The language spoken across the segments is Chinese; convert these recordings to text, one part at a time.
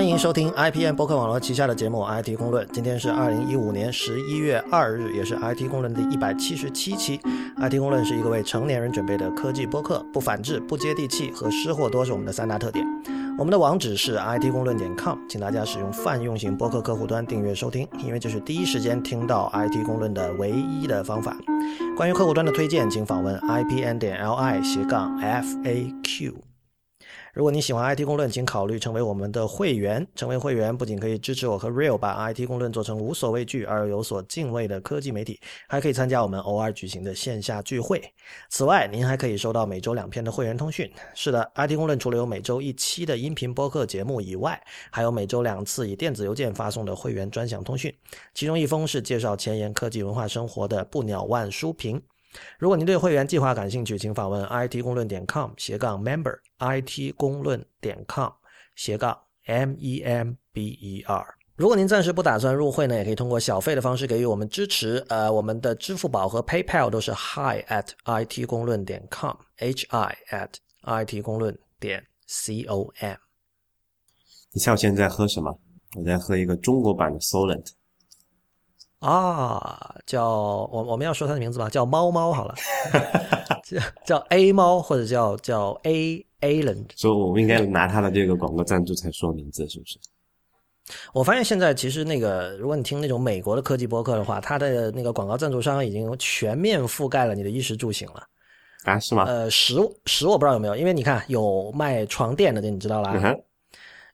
欢迎收听 IPN 博客网络旗下的节目《IT 公论》。今天是二零一五年十一月二日，也是 IT 公论第一百七十七期。IT 公论是一个为成年人准备的科技播客，不反制、不接地气和失货多是我们的三大特点。我们的网址是 IT 公论点 com，请大家使用泛用型播客客户端订阅收听，因为这是第一时间听到 IT 公论的唯一的方法。关于客户端的推荐，请访问 IPN 点 LI 斜杠 FAQ。如果你喜欢 IT 公论，请考虑成为我们的会员。成为会员不仅可以支持我和 Real 把 IT 公论做成无所畏惧而又有所敬畏的科技媒体，还可以参加我们偶尔举行的线下聚会。此外，您还可以收到每周两篇的会员通讯。是的，IT 公论除了有每周一期的音频播客节目以外，还有每周两次以电子邮件发送的会员专享通讯，其中一封是介绍前沿科技文化生活的不鸟万书评。如果您对会员计划感兴趣，请访问 it 公论点 com 斜杠 member it 公论点 com 斜杠 m e m b e r。如果您暂时不打算入会呢，也可以通过小费的方式给予我们支持。呃，我们的支付宝和 PayPal 都是 hi at it 公论点 com，h i at it 公论点 c o m。你猜我现在喝什么？我在喝一个中国版的 Solent。啊，叫我我们要说它的名字吧，叫猫猫好了，叫叫 A 猫或者叫叫 A Aland，所以我们应该拿它的这个广告赞助才说名字，是不是？我发现现在其实那个，如果你听那种美国的科技博客的话，它的那个广告赞助商已经全面覆盖了你的衣食住行了。啊，是吗？呃，食食我不知道有没有，因为你看有卖床垫的，这你知道啦。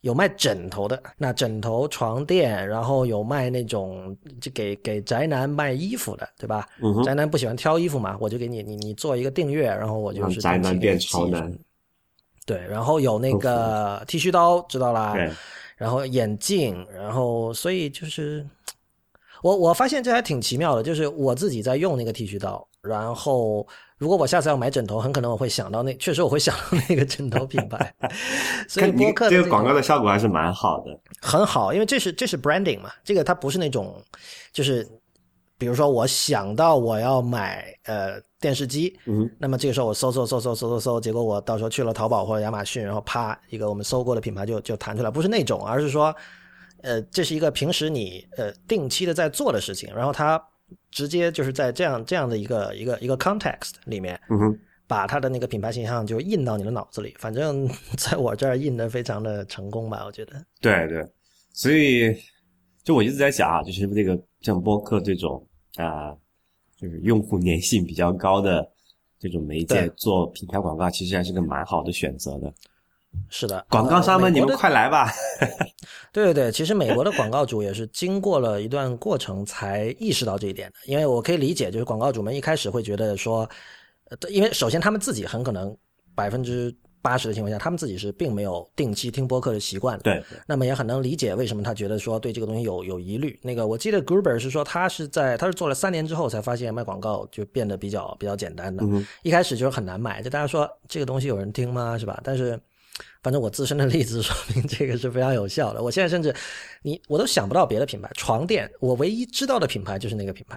有卖枕头的，那枕头、床垫，然后有卖那种就给给宅男卖衣服的，对吧？宅男不喜欢挑衣服嘛，我就给你你你做一个订阅，然后我就是宅男变潮男。对，然后有那个 剃须刀，知道啦。然后眼镜，然后所以就是我我发现这还挺奇妙的，就是我自己在用那个剃须刀，然后。如果我下次要买枕头，很可能我会想到那，确实我会想到那个枕头品牌。所以播客这个广告的效果还是蛮好的，很好，因为这是这是 branding 嘛，这个它不是那种，就是比如说我想到我要买呃电视机，嗯，那么这个时候我搜搜搜搜搜搜搜，结果我到时候去了淘宝或者亚马逊，然后啪一个我们搜过的品牌就就弹出来，不是那种，而是说，呃，这是一个平时你呃定期的在做的事情，然后它。直接就是在这样这样的一个一个一个 context 里面，嗯哼，把他的那个品牌形象就印到你的脑子里。反正 在我这儿印的非常的成功吧，我觉得。对对，所以就我一直在想啊，就是这个像播客这种啊，就是用户粘性比较高的这种媒介做品牌广告，其实还是个蛮好的选择的。是的，广告商们，你们快来吧！对对对，其实美国的广告主也是经过了一段过程才意识到这一点的。因为我可以理解，就是广告主们一开始会觉得说，因为首先他们自己很可能百分之八十的情况下，他们自己是并没有定期听播客的习惯。对，那么也很能理解为什么他觉得说对这个东西有有疑虑。那个我记得 Gruber 是说他是在他是做了三年之后才发现卖广告就变得比较比较简单的，一开始就是很难买，就大家说这个东西有人听吗？是吧？但是。反正我自身的例子 说明这个是非常有效的。我现在甚至，你我都想不到别的品牌床垫，我唯一知道的品牌就是那个品牌，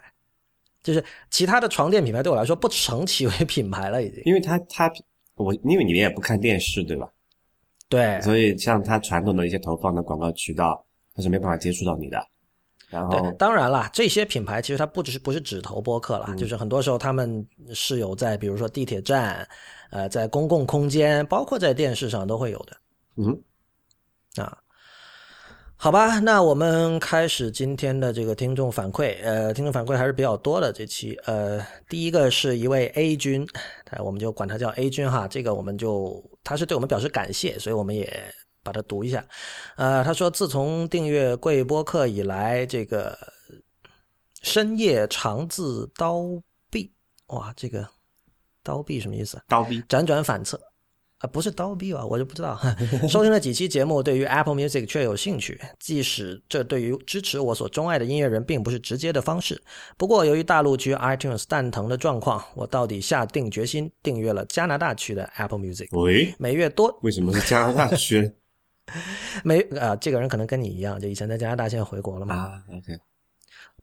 就是其他的床垫品牌对我来说不成其为品牌了已经。因为它它我因为你们也不看电视对吧？对，所以像它传统的一些投放的广告渠道，它是没办法接触到你的。然后当然了，这些品牌其实它不只是不是只投播客了，就是很多时候他们是有在比如说地铁站。呃，在公共空间，包括在电视上都会有的。嗯，啊，好吧，那我们开始今天的这个听众反馈。呃，听众反馈还是比较多的这期。呃，第一个是一位 A 君，我们就管他叫 A 君哈。这个我们就他是对我们表示感谢，所以我们也把它读一下。呃，他说自从订阅贵播客以来，这个深夜长字刀臂，哇，这个。刀臂什么意思？刀臂辗转反侧啊，不是刀臂吧？我就不知道。收听了几期节目，对于 Apple Music 却有兴趣，即使这对于支持我所钟爱的音乐人并不是直接的方式。不过，由于大陆区 iTunes 蛋疼的状况，我到底下定决心订阅了加拿大区的 Apple Music。喂，每月多？为什么是加拿大区？每啊，这个人可能跟你一样，就以前在加拿大，现在回国了嘛。啊，OK。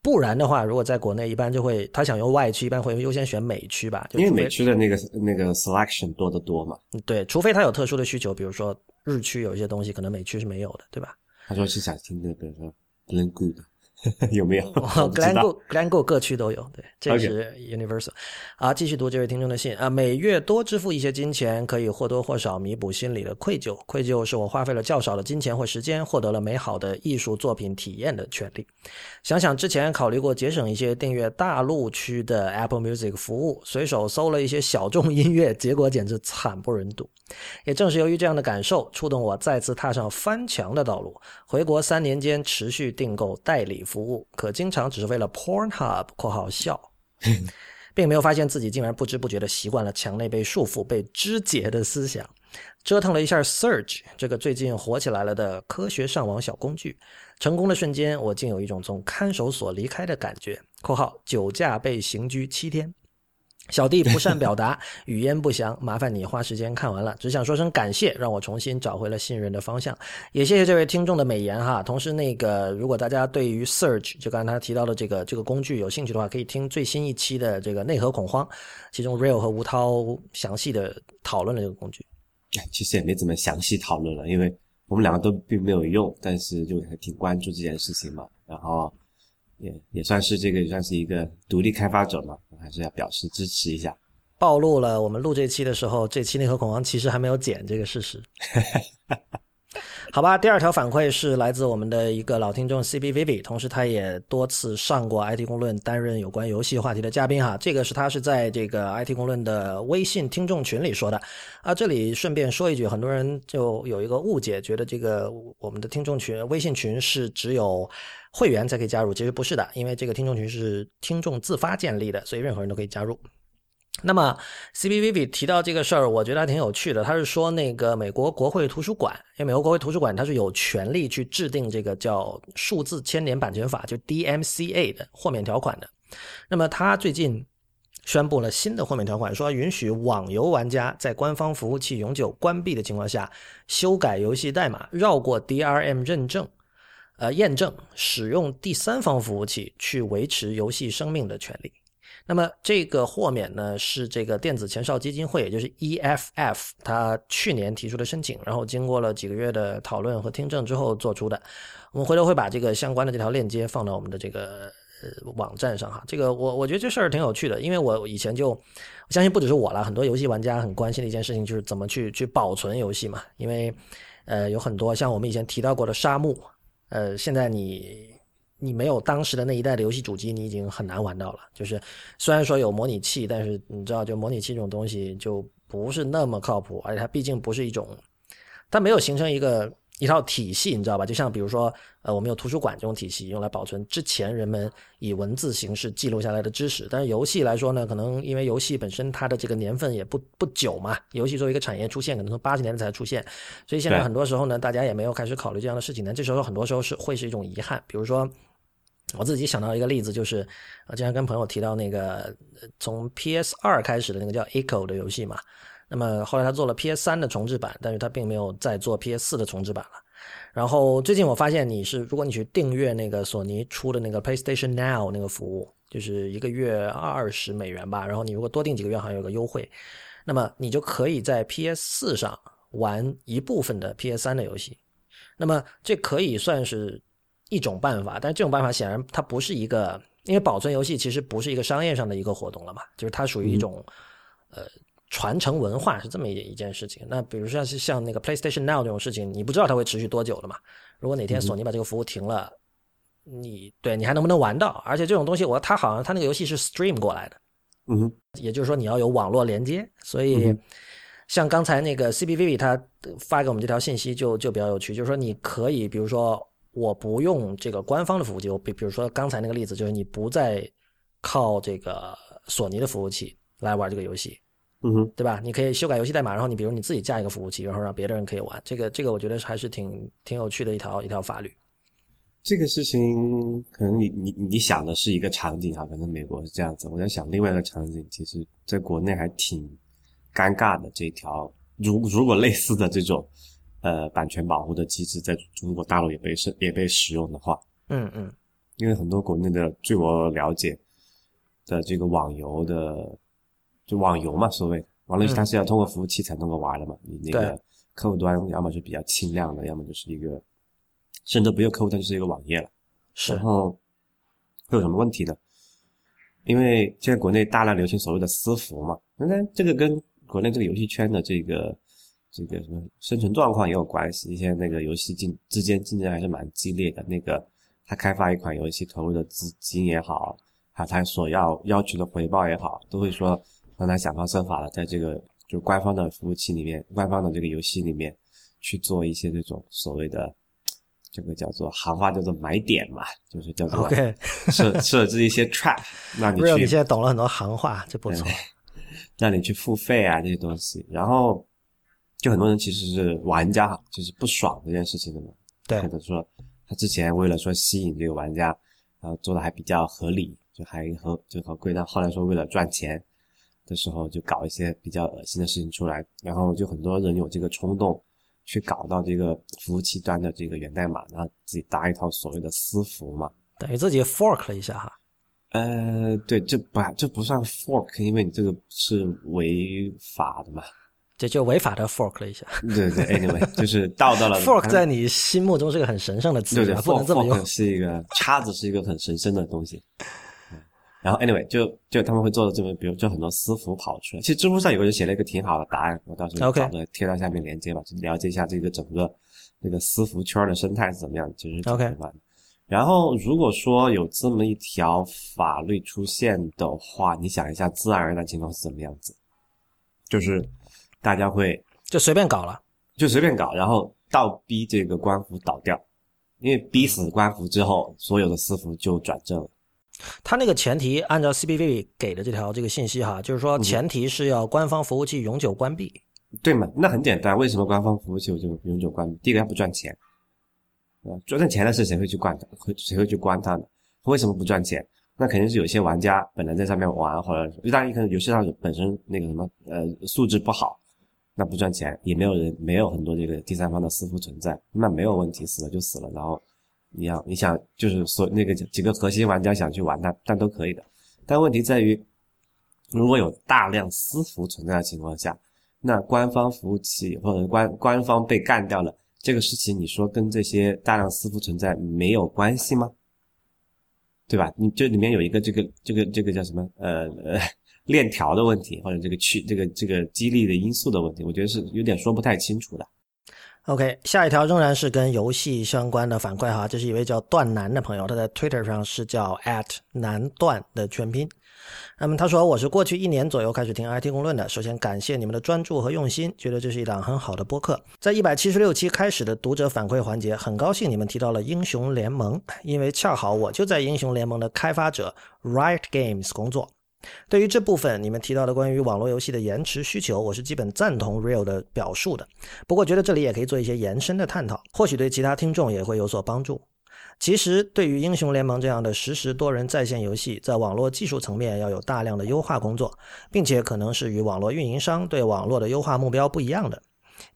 不然的话，如果在国内，一般就会他想用外区，一般会优先选美区吧。因为美区的那个那个 selection 多得多嘛。对，除非他有特殊的需求，比如说日区有一些东西可能美区是没有的，对吧？他说是想听那个说 Glen Good。有没有？Glengo Glengo 各区都有，对，这是 Universal。啊，继续读这位听众的信啊，每月多支付一些金钱，可以或多或少弥补心里的愧疚。愧疚是我花费了较少的金钱或时间，获得了美好的艺术作品体验的权利。想想之前考虑过节省一些订阅大陆区的 Apple Music 服务，随手搜了一些小众音乐，结果简直惨不忍睹。也正是由于这样的感受，触动我再次踏上翻墙的道路。回国三年间，持续订购代理服务，可经常只是为了 Pornhub（ 括号笑），并没有发现自己竟然不知不觉地习惯了墙内被束缚、被肢解的思想。折腾了一下 Search 这个最近火起来了的科学上网小工具，成功的瞬间，我竟有一种从看守所离开的感觉。（括号酒驾被刑拘七天）小弟不善表达，语言不详，麻烦你花时间看完了。只想说声感谢，让我重新找回了信任的方向。也谢谢这位听众的美言哈。同时，那个如果大家对于 Search 就刚才他提到的这个这个工具有兴趣的话，可以听最新一期的这个内核恐慌，其中 Real 和吴涛详细的讨论了这个工具。其实也没怎么详细讨论了，因为我们两个都并没有用，但是就还挺关注这件事情嘛。然后。也也算是这个也算是一个独立开发者嘛，还是要表示支持一下。暴露了我们录这期的时候，这期内核恐慌其实还没有剪这个事实。好吧，第二条反馈是来自我们的一个老听众 C B Vivi，同时他也多次上过 IT 公论担任有关游戏话题的嘉宾哈。这个是他是在这个 IT 公论的微信听众群里说的啊。这里顺便说一句，很多人就有一个误解，觉得这个我们的听众群微信群是只有会员才可以加入，其实不是的，因为这个听众群是听众自发建立的，所以任何人都可以加入。那么，C B V V 提到这个事儿，我觉得还挺有趣的。他是说，那个美国国会图书馆，因为美国国会图书馆它是有权利去制定这个叫数字千年版权法，就 D M C A 的豁免条款的。那么，他最近宣布了新的豁免条款，说允许网游玩家在官方服务器永久关闭的情况下，修改游戏代码，绕过 D R M 认证，呃，验证使用第三方服务器去维持游戏生命的权利。那么这个豁免呢，是这个电子前哨基金会，也就是 EFF，它去年提出的申请，然后经过了几个月的讨论和听证之后做出的。我们回头会把这个相关的这条链接放到我们的这个呃网站上哈。这个我我觉得这事儿挺有趣的，因为我以前就我相信不只是我了，很多游戏玩家很关心的一件事情就是怎么去去保存游戏嘛。因为呃有很多像我们以前提到过的沙漠，呃现在你。你没有当时的那一代的游戏主机，你已经很难玩到了。就是虽然说有模拟器，但是你知道，就模拟器这种东西就不是那么靠谱，而且它毕竟不是一种，它没有形成一个一套体系，你知道吧？就像比如说，呃，我们有图书馆这种体系，用来保存之前人们以文字形式记录下来的知识。但是游戏来说呢，可能因为游戏本身它的这个年份也不不久嘛，游戏作为一个产业出现，可能从八十年代才出现，所以现在很多时候呢，大家也没有开始考虑这样的事情呢。这时候很多时候是会是一种遗憾，比如说。我自己想到一个例子，就是我经常跟朋友提到那个从 PS 二开始的那个叫 Echo 的游戏嘛。那么后来他做了 PS 三的重置版，但是他并没有再做 PS 四的重置版了。然后最近我发现你是，如果你去订阅那个索尼出的那个 PlayStation Now 那个服务，就是一个月二十美元吧。然后你如果多订几个月，好像有个优惠，那么你就可以在 PS 四上玩一部分的 PS 三的游戏。那么这可以算是。一种办法，但是这种办法显然它不是一个，因为保存游戏其实不是一个商业上的一个活动了嘛，就是它属于一种呃传承文化是这么一一件事情。那比如说是像那个 PlayStation Now 这种事情，你不知道它会持续多久的嘛？如果哪天索尼把这个服务停了，你对你还能不能玩到？而且这种东西，我它好像它那个游戏是 stream 过来的，嗯，也就是说你要有网络连接。所以像刚才那个 CBVV 他发给我们这条信息就就比较有趣，就是说你可以比如说。我不用这个官方的服务器，我比比如说刚才那个例子，就是你不再靠这个索尼的服务器来玩这个游戏，嗯哼，对吧？你可以修改游戏代码，然后你比如你自己架一个服务器，然后让别的人可以玩。这个这个，我觉得还是挺挺有趣的一条一条法律。这个事情可能你你你想的是一个场景啊，可能美国是这样子，我在想另外一个场景，其实在国内还挺尴尬的。这条如如果类似的这种。呃，版权保护的机制在中国大陆也被是也被使用的话，嗯嗯，因为很多国内的，据我了解的这个网游的，就网游嘛，所谓网络游戏它是要通过服务器才能够玩的嘛，你那个客户端要么是比较轻量的，要么就是一个甚至不用客户端就是一个网页了。是然后会有什么问题呢？因为现在国内大量流行所谓的私服嘛，那这个跟国内这个游戏圈的这个这个什么生存状况也有关系。一些那个游戏竞之间竞争还是蛮激烈的。那个他开发一款游戏投入的资金也好，还有他所要要求的回报也好，都会说让他想方设法的在这个就官方的服务器里面、官方的这个游戏里面去做一些这种所谓的。这个叫做行话叫做买点嘛，就是叫做设设置一些 trap，让你去你现在懂了很多行话，这不错。让你去付费啊这些东西，然后就很多人其实是玩家哈，就是不爽这件事情的嘛，对或者说他之前为了说吸引这个玩家，然后做的还比较合理，就还合就合规，但后来说为了赚钱的时候就搞一些比较恶心的事情出来，然后就很多人有这个冲动。去搞到这个服务器端的这个源代码，然后自己搭一套所谓的私服嘛，等于自己 fork 了一下哈。呃，对，这不这不算 fork，因为你这个是违法的嘛。这就违法的 fork 了一下。对对，anyway，就是到到了 fork 在你心目中是个很神圣的词，对对，不能这么用。是一个叉子，是一个很神圣的东西。然后，anyway，就就他们会做的这么，比如就很多私服跑出来。其实知乎上有个人写了一个挺好的答案，我到时候找着贴到下面链接吧，就了解一下这个整个这个私服圈的生态是怎么样，其实挺好的。然后，如果说有这么一条法律出现的话，你想一下，自然而然的情况是怎么样子？就是大家会就随便搞了，就随便搞，然后倒逼这个官服倒掉，因为逼死官服之后，所有的私服就转正了。他那个前提，按照 CPV 给的这条这个信息哈，就是说前提是要官方服务器永久关闭，对嘛？那很简单，为什么官方服务器就永久关闭？第一个，它不赚钱，啊，赚钱的是谁会去管它？会谁会去关它呢？为什么不赚钱？那肯定是有些玩家本来在上面玩，或者当然可能游戏上本身那个什么呃素质不好，那不赚钱，也没有人没有很多这个第三方的私服存在，那没有问题，死了就死了，然后。你要你想就是说那个几个核心玩家想去玩它，但都可以的。但问题在于，如果有大量私服存在的情况下，那官方服务器或者官官方被干掉了，这个事情你说跟这些大量私服存在没有关系吗？对吧？你这里面有一个这个这个这个叫什么呃呃链条的问题，或者这个去这个这个激励的因素的问题，我觉得是有点说不太清楚的。OK，下一条仍然是跟游戏相关的反馈哈，这是一位叫段南的朋友，他在 Twitter 上是叫 at 南段的全拼。那么他说：“我是过去一年左右开始听 IT 公论的，首先感谢你们的专注和用心，觉得这是一档很好的播客。在一百七十六期开始的读者反馈环节，很高兴你们提到了英雄联盟，因为恰好我就在英雄联盟的开发者 Riot Games 工作。”对于这部分你们提到的关于网络游戏的延迟需求，我是基本赞同 Real 的表述的。不过，觉得这里也可以做一些延伸的探讨，或许对其他听众也会有所帮助。其实，对于英雄联盟这样的实时多人在线游戏，在网络技术层面要有大量的优化工作，并且可能是与网络运营商对网络的优化目标不一样的。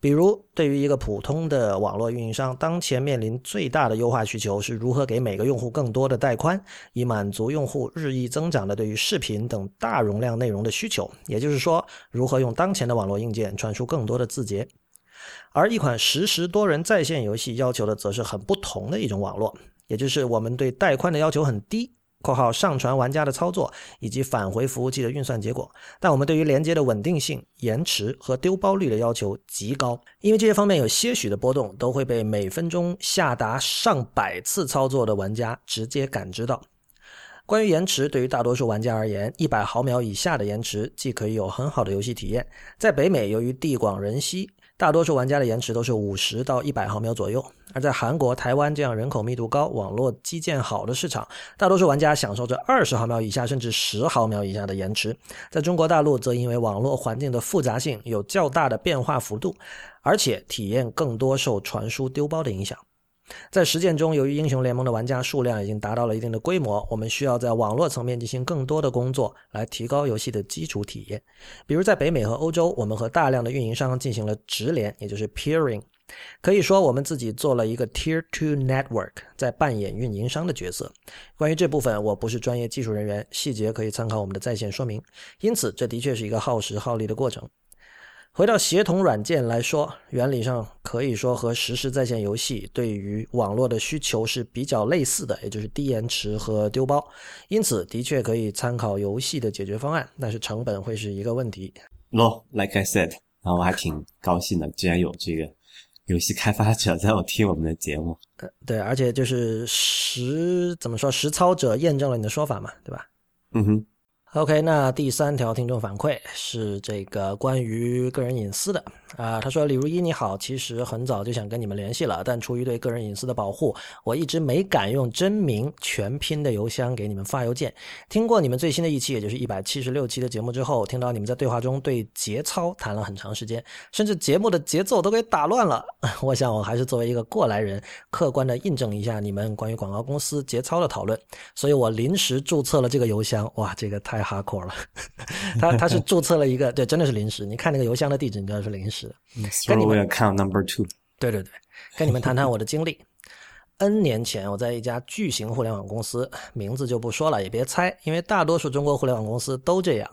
比如，对于一个普通的网络运营商，当前面临最大的优化需求是如何给每个用户更多的带宽，以满足用户日益增长的对于视频等大容量内容的需求。也就是说，如何用当前的网络硬件传输更多的字节。而一款实时多人在线游戏要求的，则是很不同的一种网络，也就是我们对带宽的要求很低。括号上传玩家的操作以及返回服务器的运算结果，但我们对于连接的稳定性、延迟和丢包率的要求极高，因为这些方面有些许的波动，都会被每分钟下达上百次操作的玩家直接感知到。关于延迟，对于大多数玩家而言，一百毫秒以下的延迟既可以有很好的游戏体验，在北美由于地广人稀。大多数玩家的延迟都是五十到一百毫秒左右，而在韩国、台湾这样人口密度高、网络基建好的市场，大多数玩家享受着二十毫秒以下甚至十毫秒以下的延迟。在中国大陆，则因为网络环境的复杂性有较大的变化幅度，而且体验更多受传输丢包的影响。在实践中，由于英雄联盟的玩家数量已经达到了一定的规模，我们需要在网络层面进行更多的工作，来提高游戏的基础体验。比如在北美和欧洲，我们和大量的运营商进行了直连，也就是 peering。可以说，我们自己做了一个 tier two network，在扮演运营商的角色。关于这部分，我不是专业技术人员，细节可以参考我们的在线说明。因此，这的确是一个耗时耗力的过程。回到协同软件来说，原理上可以说和实时在线游戏对于网络的需求是比较类似的，也就是低延迟和丢包。因此，的确可以参考游戏的解决方案，但是成本会是一个问题。No, like I said，然后我还挺高兴的，居然有这个游戏开发者在我听我们的节目。呃，对，而且就是实怎么说，实操者验证了你的说法嘛，对吧？嗯哼。OK，那第三条听众反馈是这个关于个人隐私的啊。他说：“李如一你好，其实很早就想跟你们联系了，但出于对个人隐私的保护，我一直没敢用真名全拼的邮箱给你们发邮件。听过你们最新的一期，也就是一百七十六期的节目之后，听到你们在对话中对节操谈了很长时间，甚至节目的节奏都给打乱了。我想我还是作为一个过来人，客观的印证一下你们关于广告公司节操的讨论，所以我临时注册了这个邮箱。哇，这个太……太哈口了，他他是注册了一个，对，真的是临时。你看那个邮箱的地址，你知道是临时的。跟你们 account number two。对对对，跟你们谈谈我的经历。N 年前，我在一家巨型互联网公司，名字就不说了，也别猜，因为大多数中国互联网公司都这样。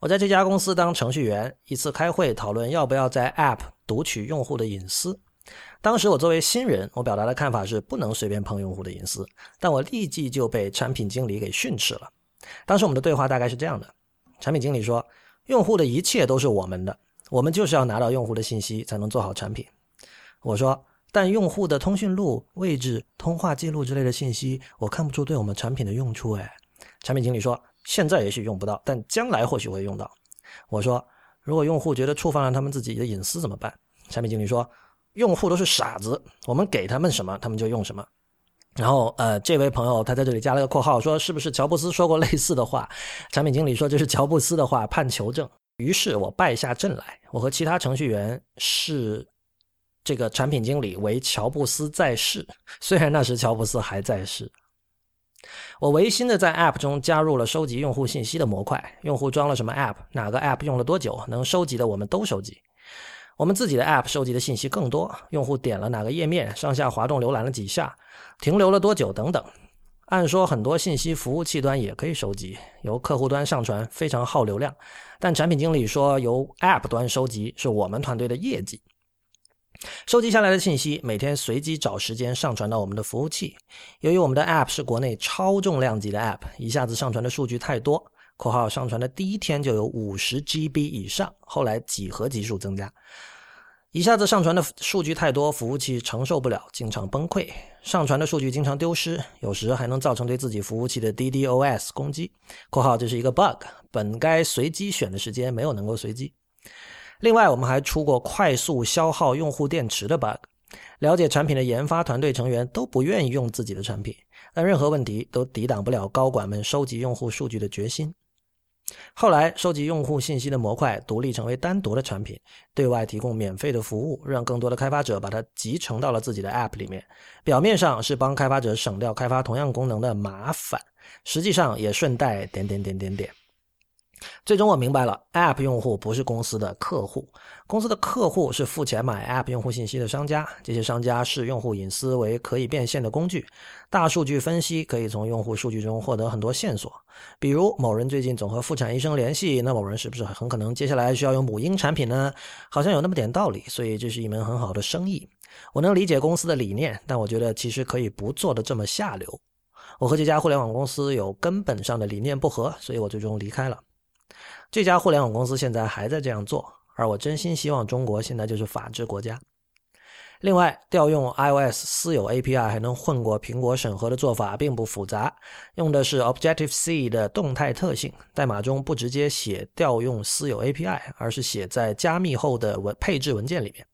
我在这家公司当程序员，一次开会讨论要不要在 App 读取用户的隐私。当时我作为新人，我表达的看法是不能随便碰用户的隐私，但我立即就被产品经理给训斥了。当时我们的对话大概是这样的：产品经理说，用户的一切都是我们的，我们就是要拿到用户的信息才能做好产品。我说，但用户的通讯录、位置、通话记录之类的信息，我看不出对我们产品的用处。哎，产品经理说，现在也许用不到，但将来或许会用到。我说，如果用户觉得触犯了他们自己的隐私怎么办？产品经理说，用户都是傻子，我们给他们什么，他们就用什么。然后，呃，这位朋友他在这里加了个括号，说是不是乔布斯说过类似的话？产品经理说这是乔布斯的话，盼求证。于是我败下阵来，我和其他程序员视这个产品经理为乔布斯在世，虽然那时乔布斯还在世。我违心的在 App 中加入了收集用户信息的模块，用户装了什么 App，哪个 App 用了多久，能收集的我们都收集。我们自己的 App 收集的信息更多，用户点了哪个页面，上下滑动浏览了几下，停留了多久等等。按说很多信息服务器端也可以收集，由客户端上传非常耗流量，但产品经理说由 App 端收集是我们团队的业绩。收集下来的信息每天随机找时间上传到我们的服务器。由于我们的 App 是国内超重量级的 App，一下子上传的数据太多。括号上传的第一天就有五十 GB 以上，后来几何级数增加，一下子上传的数据太多，服务器承受不了，经常崩溃。上传的数据经常丢失，有时还能造成对自己服务器的 DDoS 攻击。括号这是一个 bug，本该随机选的时间没有能够随机。另外，我们还出过快速消耗用户电池的 bug。了解产品的研发团队成员都不愿意用自己的产品，但任何问题都抵挡不了高管们收集用户数据的决心。后来，收集用户信息的模块独立成为单独的产品，对外提供免费的服务，让更多的开发者把它集成到了自己的 App 里面。表面上是帮开发者省掉开发同样功能的麻烦，实际上也顺带点点点点点。最终我明白了，App 用户不是公司的客户，公司的客户是付钱买 App 用户信息的商家。这些商家视用户隐私为可以变现的工具，大数据分析可以从用户数据中获得很多线索。比如某人最近总和妇产医生联系，那某人是不是很可能接下来需要用母婴产品呢？好像有那么点道理，所以这是一门很好的生意。我能理解公司的理念，但我觉得其实可以不做的这么下流。我和这家互联网公司有根本上的理念不合，所以我最终离开了。这家互联网公司现在还在这样做，而我真心希望中国现在就是法治国家。另外，调用 iOS 私有 API 还能混过苹果审核的做法并不复杂，用的是 Objective C 的动态特性，代码中不直接写调用私有 API，而是写在加密后的文配置文件里面。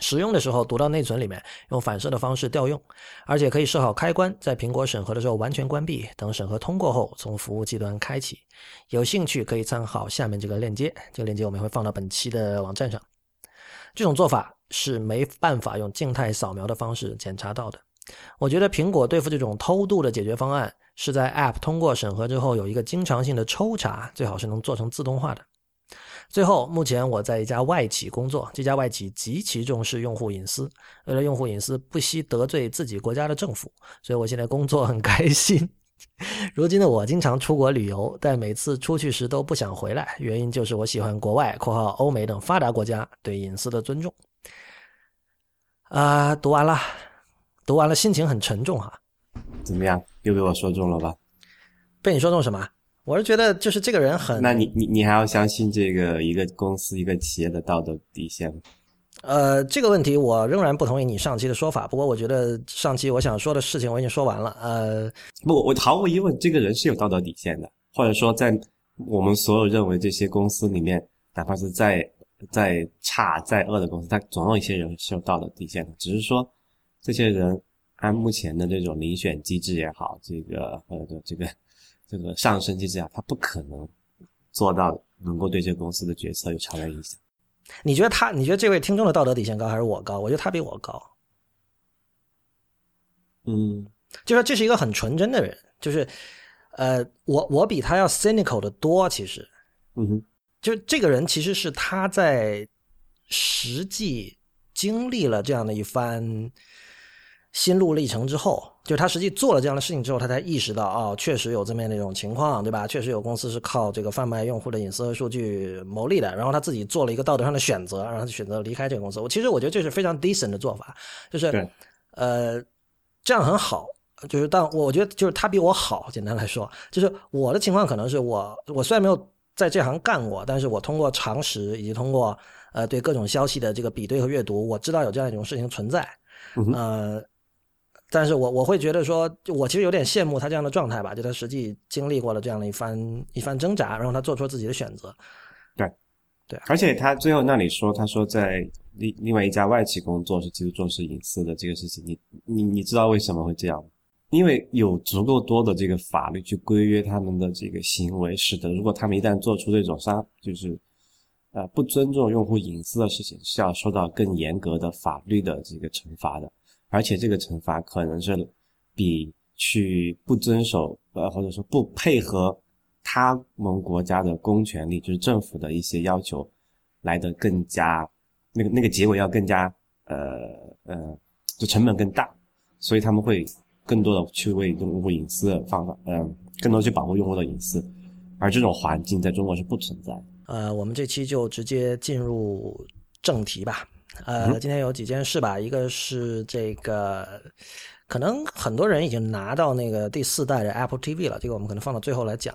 使用的时候读到内存里面，用反射的方式调用，而且可以设好开关，在苹果审核的时候完全关闭，等审核通过后从服务器端开启。有兴趣可以参考下面这个链接，这个链接我们会放到本期的网站上。这种做法是没办法用静态扫描的方式检查到的。我觉得苹果对付这种偷渡的解决方案，是在 App 通过审核之后有一个经常性的抽查，最好是能做成自动化的。最后，目前我在一家外企工作，这家外企极其重视用户隐私，为了用户隐私不惜得罪自己国家的政府，所以我现在工作很开心。如今的我经常出国旅游，但每次出去时都不想回来，原因就是我喜欢国外（括号欧美等发达国家）对隐私的尊重。啊，读完了，读完了，心情很沉重哈。怎么样？又被我说中了吧？被你说中什么？我是觉得就是这个人很……那你你你还要相信这个一个公司一个企业的道德底线吗？呃，这个问题我仍然不同意你上期的说法。不过我觉得上期我想说的事情我已经说完了。呃，不，我毫无疑问，这个人是有道德底线的，或者说在我们所有认为这些公司里面，哪怕是再再差再恶的公司，他总有一些人是有道德底线的。只是说，这些人按目前的这种遴选机制也好，这个呃这个这个上升机制啊，他不可能做到能够对这个公司的决策有长远影响。你觉得他？你觉得这位听众的道德底线高还是我高？我觉得他比我高。嗯，就说这是一个很纯真的人，就是呃，我我比他要 cynical 的多。其实，嗯哼，就这个人其实是他在实际经历了这样的一番。心路历程之后，就是他实际做了这样的事情之后，他才意识到，哦，确实有这么样的一种情况，对吧？确实有公司是靠这个贩卖用户的隐私和数据牟利的。然后他自己做了一个道德上的选择，然后选择离开这个公司。我其实我觉得这是非常 decent 的做法，就是，呃，这样很好。就是但我觉得就是他比我好。简单来说，就是我的情况可能是我我虽然没有在这行干过，但是我通过常识以及通过呃对各种消息的这个比对和阅读，我知道有这样一种事情存在，呃。但是我我会觉得说，我其实有点羡慕他这样的状态吧，就他实际经历过了这样的一番一番挣扎，然后他做出了自己的选择。对，对，而且他最后那里说，他说在另另外一家外企工作是其实重视隐私的这个事情，你你你知道为什么会这样？因为有足够多的这个法律去规约他们的这个行为，使得如果他们一旦做出这种伤，就是呃不尊重用户隐私的事情，是要受到更严格的法律的这个惩罚的。而且这个惩罚可能是比去不遵守呃或者说不配合他们国家的公权力，就是政府的一些要求来的更加那个那个结果要更加呃呃就成本更大，所以他们会更多的去为用户隐私的方法嗯更多去保护用户的隐私，而这种环境在中国是不存在。呃，我们这期就直接进入正题吧。呃，今天有几件事吧，一个是这个，可能很多人已经拿到那个第四代的 Apple TV 了，这个我们可能放到最后来讲。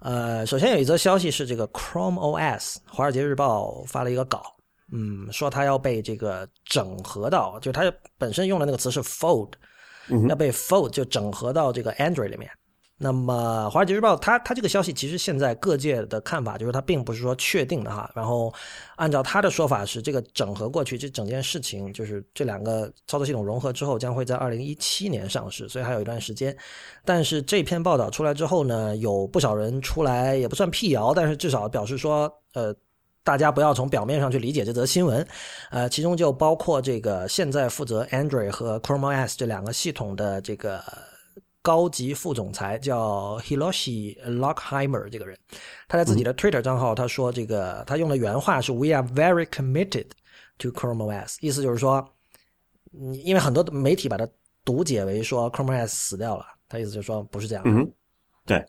呃，首先有一则消息是这个 Chrome OS，华尔街日报发了一个稿，嗯，说它要被这个整合到，就它本身用的那个词是 Fold，要被 Fold 就整合到这个 Android 里面。那么，《华尔街日报》它它这个消息其实现在各界的看法就是它并不是说确定的哈。然后，按照他的说法是，这个整合过去这整件事情就是这两个操作系统融合之后将会在二零一七年上市，所以还有一段时间。但是这篇报道出来之后呢，有不少人出来也不算辟谣，但是至少表示说，呃，大家不要从表面上去理解这则新闻。呃，其中就包括这个现在负责 Android 和 Chrome OS 这两个系统的这个。高级副总裁叫 Hiroshi Lockheimer 这个人，他在自己的 Twitter 账号他说：“这个他用的原话是 ‘We are very committed to Chrome OS’，意思就是说，因为很多媒体把它读解为说 Chrome OS 死掉了，他意思就是说不是这样。嗯，对。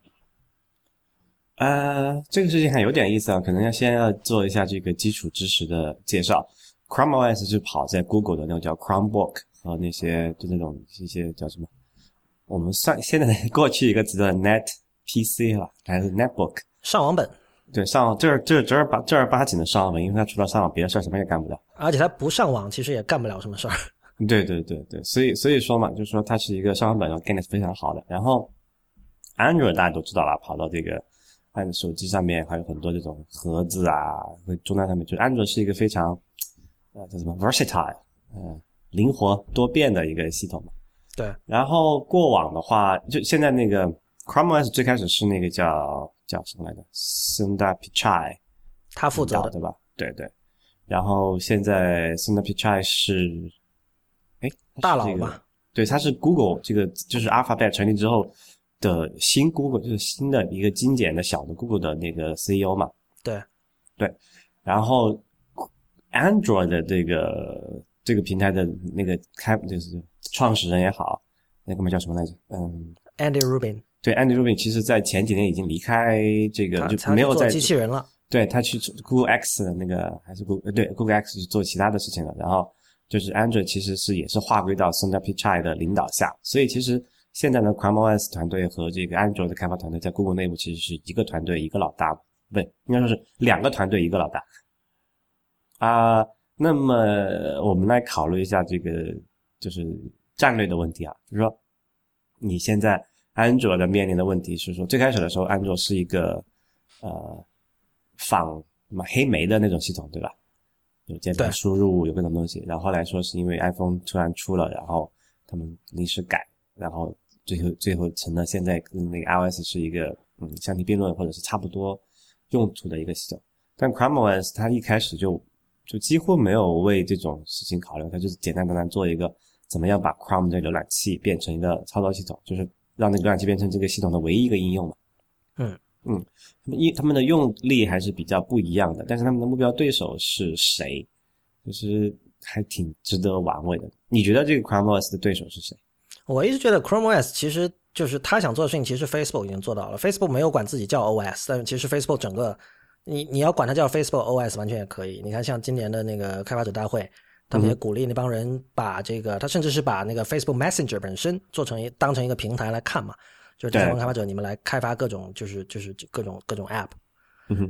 呃，这个事情还有点意思啊，可能要先要做一下这个基础知识的介绍。Chrome OS 是跑在 Google 的那种叫 Chromebook 和那些就那种一些叫什么？我们算现在过去一个词叫 Net PC 了，还是 Netbook 上网本？对，上这这正儿八正儿八经的上网本，因为它除了上网，别的事儿什么也干不了。而且它不上网，其实也干不了什么事儿。对对对对，所以所以说嘛，就是说它是一个上网本，概念是非常好的。然后 Android 大家都知道了，跑到这个按手机上面还有很多这种盒子啊，和终端上面，就是 Android 是一个非常呃叫什么 versatile，嗯，灵活多变的一个系统嘛。对，然后过往的话，就现在那个 Chrome OS 最开始是那个叫叫什么来着？Sundar Pichai，他负责的对吧？对对。然后现在 Sundar Pichai 是，哎，大佬嘛？对，他是 Google 这个就是 Alphabet 成立之后的新 Google，就是新的一个精简的小的 Google 的那个 CEO 嘛？对对。然后 Android 的这个这个平台的那个开就是。创始人也好，那哥们叫什么来着？嗯，Andy Rubin。对，Andy Rubin 其实在前几年已经离开这个，就没有在机器人了。对他去 Google X 的那个还是 Google 对 Google X 去做其他的事情了。然后就是 Android 其实是也是划归到 Sundar Pichai 的领导下，所以其实现在呢，ChromeOS 团队和这个 Android 的开发团队在 Google 内部其实是一个团队一个老大，不对，应该说是两个团队一个老大。啊，那么我们来考虑一下这个就是战略的问题啊，就是说你现在安卓的面临的问题是说，最开始的时候安卓是一个呃仿什么黑莓的那种系统，对吧？有键盘输入，有各种东西。然后后来说是因为 iPhone 突然出了，然后他们临时改，然后最后最后成了现在跟那个 iOS 是一个嗯相提并论或者是差不多用途的一个系统。但 ChromeOS 它一开始就就几乎没有为这种事情考虑，它就是简单单单做一个怎么样把 Chrome 这个浏览器变成一个操作系统，就是让那个浏览器变成这个系统的唯一一个应用嘛。嗯嗯，他们一他们的用力还是比较不一样的，但是他们的目标对手是谁，就是还挺值得玩味的。你觉得这个 ChromeOS 的对手是谁？我一直觉得 ChromeOS 其实就是他想做的事情，其实 Facebook 已经做到了。Facebook 没有管自己叫 OS，但其实 Facebook 整个。你你要管它叫 Facebook OS 完全也可以。你看，像今年的那个开发者大会，他们也鼓励那帮人把这个，他甚至是把那个 Facebook Messenger 本身做成一当成一个平台来看嘛，就是这帮开发者你们来开发各种就是就是各种各种 App。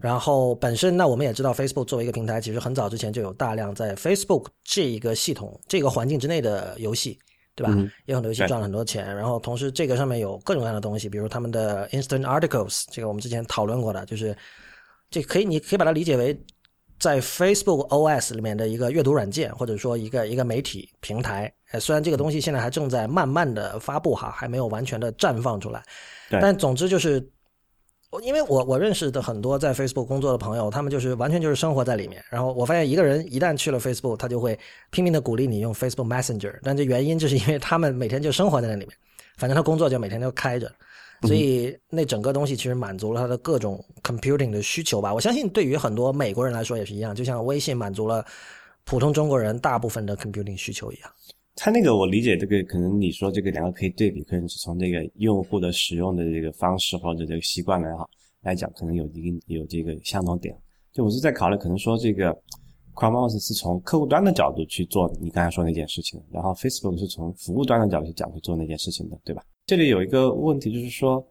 然后本身那我们也知道，Facebook 作为一个平台，其实很早之前就有大量在 Facebook 这一个系统这个环境之内的游戏，对吧？也有很多游戏赚了很多钱。然后同时这个上面有各种各样的东西，比如他们的 Instant Articles，这个我们之前讨论过的，就是。这可以，你可以把它理解为在 Facebook OS 里面的一个阅读软件，或者说一个一个媒体平台。虽然这个东西现在还正在慢慢的发布哈，还没有完全的绽放出来。但总之就是，因为我我认识的很多在 Facebook 工作的朋友，他们就是完全就是生活在里面。然后我发现一个人一旦去了 Facebook，他就会拼命的鼓励你用 Facebook Messenger。但这原因就是因为他们每天就生活在那里面，反正他工作就每天都开着。所以那整个东西其实满足了他的各种 computing 的需求吧。我相信对于很多美国人来说也是一样，就像微信满足了普通中国人大部分的 computing 需求一样。他那个我理解这个可能你说这个两个可以对比，可能是从这个用户的使用的这个方式或者这个习惯来好来讲，可能有一定有这个相同点。就我是在考虑，可能说这个 ChromeOS 是从客户端的角度去做你刚才说那件事情，然后 Facebook 是从服务端的角度去讲去做那件事情的，对吧？这里有一个问题，就是说，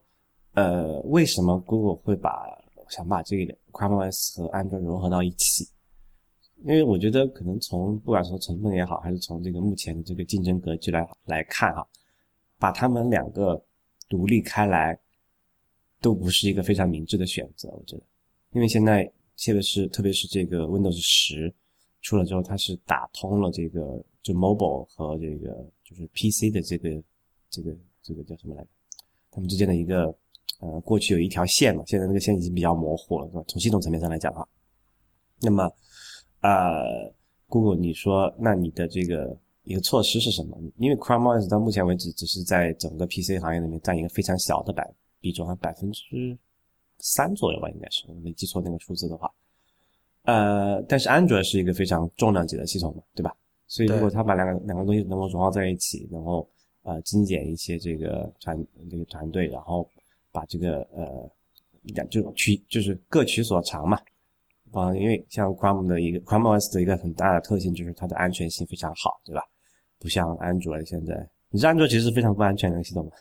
呃，为什么 Google 会把想把这个 ChromeOS 和安卓融合到一起？因为我觉得可能从不管说成分也好，还是从这个目前的这个竞争格局来来看哈，把他们两个独立开来，都不是一个非常明智的选择。我觉得，因为现在特别是特别是这个 Windows 十出了之后，它是打通了这个就 Mobile 和这个就是 PC 的这个这个。这个叫什么来着？他们之间的一个呃，过去有一条线嘛，现在那个线已经比较模糊了，是吧？从系统层面上来讲哈，那么呃，Google，你说那你的这个一个措施是什么？因为 ChromeOS 到目前为止只是在整个 PC 行业里面占一个非常小的百比重，百分之三左右吧，应该是我没记错那个数字的话。呃，但是安卓是一个非常重量级的系统嘛，对吧？所以如果他把两个两个东西能够融合在一起，然后呃，精简一些这个团这个团队，然后把这个呃两，就取就是各取所长嘛。啊，因为像 Chrome 的一个 Chrome OS 的一个很大的特性就是它的安全性非常好，对吧？不像安卓现在，你知道安卓其实是非常不安全的系统吗？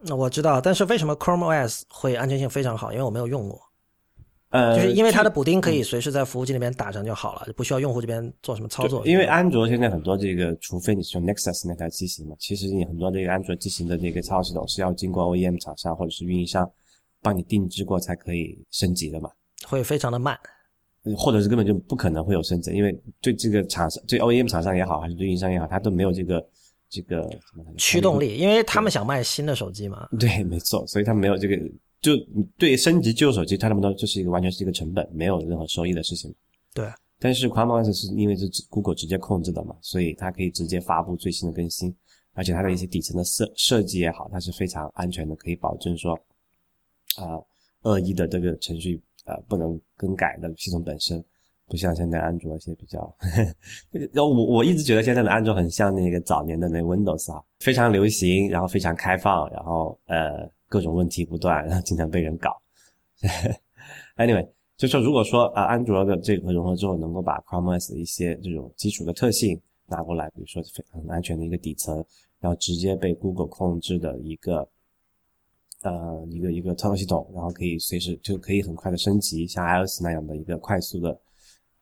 那我知道，但是为什么 Chrome OS 会安全性非常好？因为我没有用过。呃，就是因为它的补丁可以随时在服务器那边打上就好了，就不需要用户这边做什么操作。因为安卓现在很多这个，除非你是用 Nexus 那台机型嘛，其实你很多这个安卓机型的这个操作系统是要经过 OEM 厂商或者是运营商帮你定制过才可以升级的嘛，会非常的慢，或者是根本就不可能会有升级，因为对这个厂商、对 OEM 厂商也好，还是对运营商也好，它都没有这个这个驱动力，因为他们想卖新的手机嘛。对，没错，所以他没有这个。就对升级旧手机，他那么多就是一个完全是一个成本，没有任何收益的事情。对。但是 ChromeOS 是因为是 Google 直接控制的嘛，所以它可以直接发布最新的更新，而且它的一些底层的设设计也好，它是非常安全的，可以保证说，啊，恶意的这个程序呃不能更改的系统本身，不像现在安卓一些比较，然后我我一直觉得现在的安卓很像那个早年的那 Windows 啊，非常流行，然后非常开放，然后呃。各种问题不断，然后经常被人搞。Anyway，就说如果说啊，安卓的这个融合之后，能够把 Chrome OS 的一些这种基础的特性拿过来，比如说很安全的一个底层，然后直接被 Google 控制的一个呃一个一个操作系统，然后可以随时就可以很快的升级，像 iOS 那样的一个快速的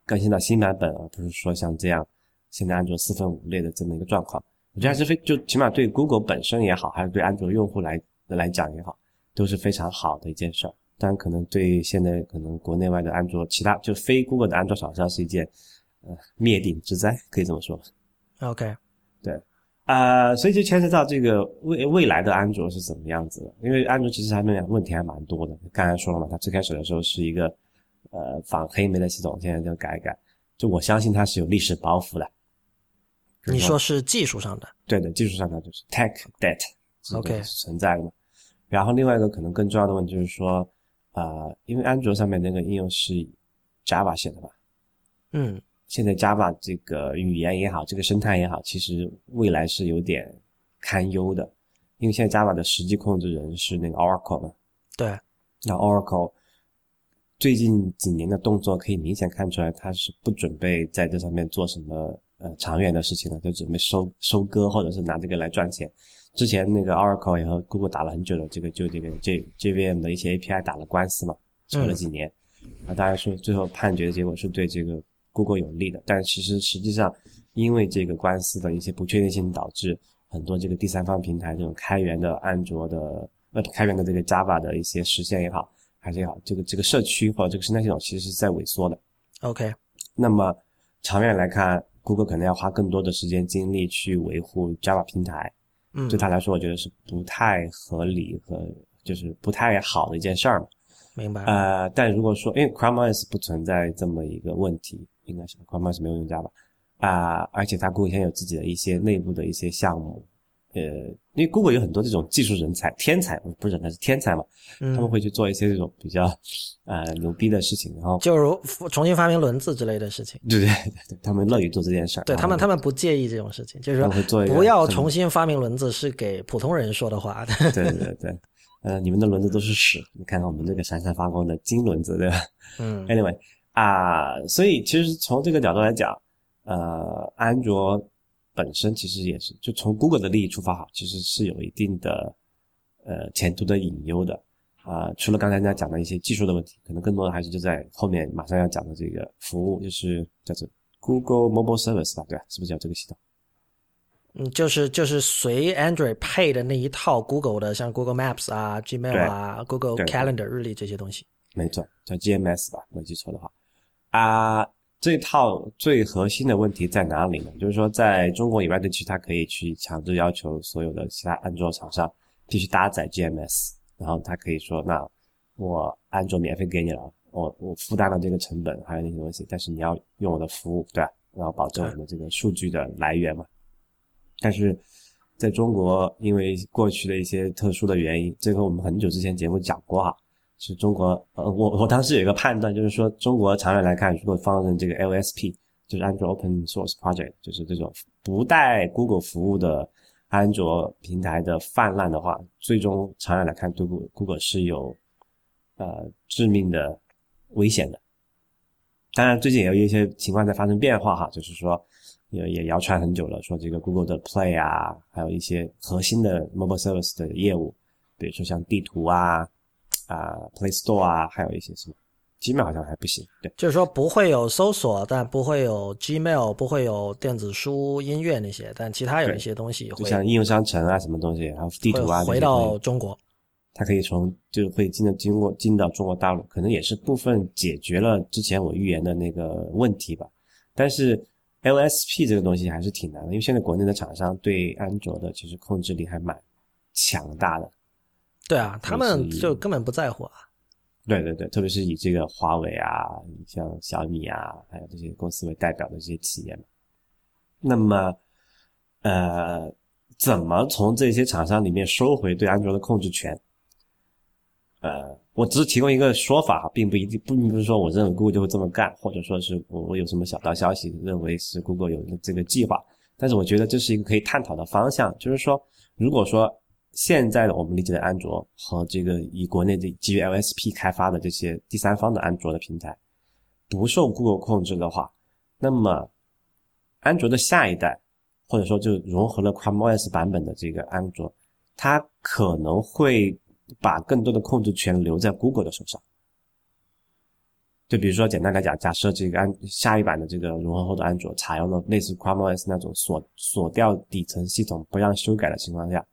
更新到新版本，而不是说像这样现在安卓四分五裂的这么一个状况。我觉得还是非就起码对 Google 本身也好，还是对安卓用户来来讲也好，都是非常好的一件事儿。但，可能对现在可能国内外的安卓其他就非 Google 的安卓厂商是一件呃灭顶之灾，可以这么说。OK，对，啊，所以就牵涉到这个未未来的安卓是怎么样子的？因为安卓其实还没问题还蛮多的。刚才说了嘛，它最开始的时候是一个呃仿黑莓的系统，现在就改一改。就我相信它是有历史包袱的。你说是技术上的？对的，技术上的就是 tech debt OK 存在的嘛。然后另外一个可能更重要的问题就是说。啊，因为安卓上面那个应用是 Java 写的嘛？嗯，现在 Java 这个语言也好，这个生态也好，其实未来是有点堪忧的，因为现在 Java 的实际控制人是那个 Oracle 嘛。对。那 Oracle 最近几年的动作可以明显看出来，它是不准备在这上面做什么呃长远的事情了，就准备收收割或者是拿这个来赚钱。之前那个 Oracle 也和 Google 打了很久的这个就这个 J JVM 的一些 API 打了官司嘛，吵了几年，啊，大家说最后判决的结果是对这个 Google 有利的，但其实实际上因为这个官司的一些不确定性，导致很多这个第三方平台这种开源的安卓的呃开源的这个 Java 的一些实现也好，还是也好，这个这个社区或者这个生态系统其实是在萎缩的。OK，那么长远来看，Google 可能要花更多的时间精力去维护 Java 平台。嗯，对他来说，我觉得是不太合理和就是不太好的一件事儿嘛。明白。呃，但如果说因为 Chrome OS 不存在这么一个问题，应该是 Chrome OS 没有用家吧？啊，而且它 Google 现在有自己的一些内部的一些项目。呃，因为 Google 有很多这种技术人才，天才不是人才是天才嘛，他们会去做一些这种比较呃牛逼的事情，然后就如重新发明轮子之类的事情。对 对对，他们乐于做这件事儿。对他们，他们不介意这种事情，就是说不要重新发明轮子是给普通人说的话。对对对，呃，你们的轮子都是屎，你看看我们这个闪闪发光的金轮子，对吧？嗯。Anyway 啊，所以其实从这个角度来讲，呃，安卓。本身其实也是，就从 Google 的利益出发，哈，其实是有一定的呃前途的隐忧的啊。除了刚才人家讲的一些技术的问题，可能更多的还是就在后面马上要讲的这个服务，就是叫做 Google Mobile Service 吧，对吧？是不是叫这个系统？嗯，就是就是随 Android 配的那一套 Google 的，像 Google Maps 啊、Gmail 啊、Google Calendar 日历这些东西。没错，叫 GMS 吧，没记错的话啊。这套最核心的问题在哪里呢？就是说，在中国以外的区，它可以去强制要求所有的其他安卓厂商必须搭载 GMS，然后它可以说，那我安卓免费给你了，我我负担了这个成本，还有那些东西，但是你要用我的服务，对吧？然后保证我们这个数据的来源嘛。但是在中国，因为过去的一些特殊的原因，这个我们很久之前节目讲过哈。是中国，呃，我我当时有一个判断，就是说中国长远来看，如果放任这个 LSP，就是安卓 Open Source Project，就是这种不带 Google 服务的安卓平台的泛滥的话，最终长远来看，对 Google Google 是有呃致命的危险的。当然，最近也有一些情况在发生变化哈，就是说也也谣传很久了，说这个 Google 的 Play 啊，还有一些核心的 Mobile Service 的业务，比如说像地图啊。啊，Play Store 啊，还有一些什么，Gmail 好像还不行。对，就是说不会有搜索，但不会有 Gmail，不会有电子书、音乐那些，但其他有一些东西会，就像应用商城啊，什么东西，然后地图啊，回到中国，它可以从就是会进到经过进到中国大陆，可能也是部分解决了之前我预言的那个问题吧。但是 LSP 这个东西还是挺难的，因为现在国内的厂商对安卓的其实控制力还蛮强大的。对啊，他们就根本不在乎啊。对对对，特别是以这个华为啊、像小米啊，还有这些公司为代表的这些企业。那么，呃，怎么从这些厂商里面收回对安卓的控制权？呃，我只是提供一个说法，并不一定，并不是说我认为 Google 就会这么干，或者说是我我有什么小道消息认为是 Google 有这个计划。但是我觉得这是一个可以探讨的方向，就是说，如果说现在的我们理解的安卓和这个以国内的基于 LSP 开发的这些第三方的安卓的平台不受 Google 控制的话，那么安卓的下一代，或者说就融合了 Chrome OS 版本的这个安卓，它可能会把更多的控制权留在 Google 的手上。就比如说，简单来讲，假设这个安下一版的这个融合后的安卓采用了类似 Chrome OS 那种锁锁掉底层系统不让修改的情况下，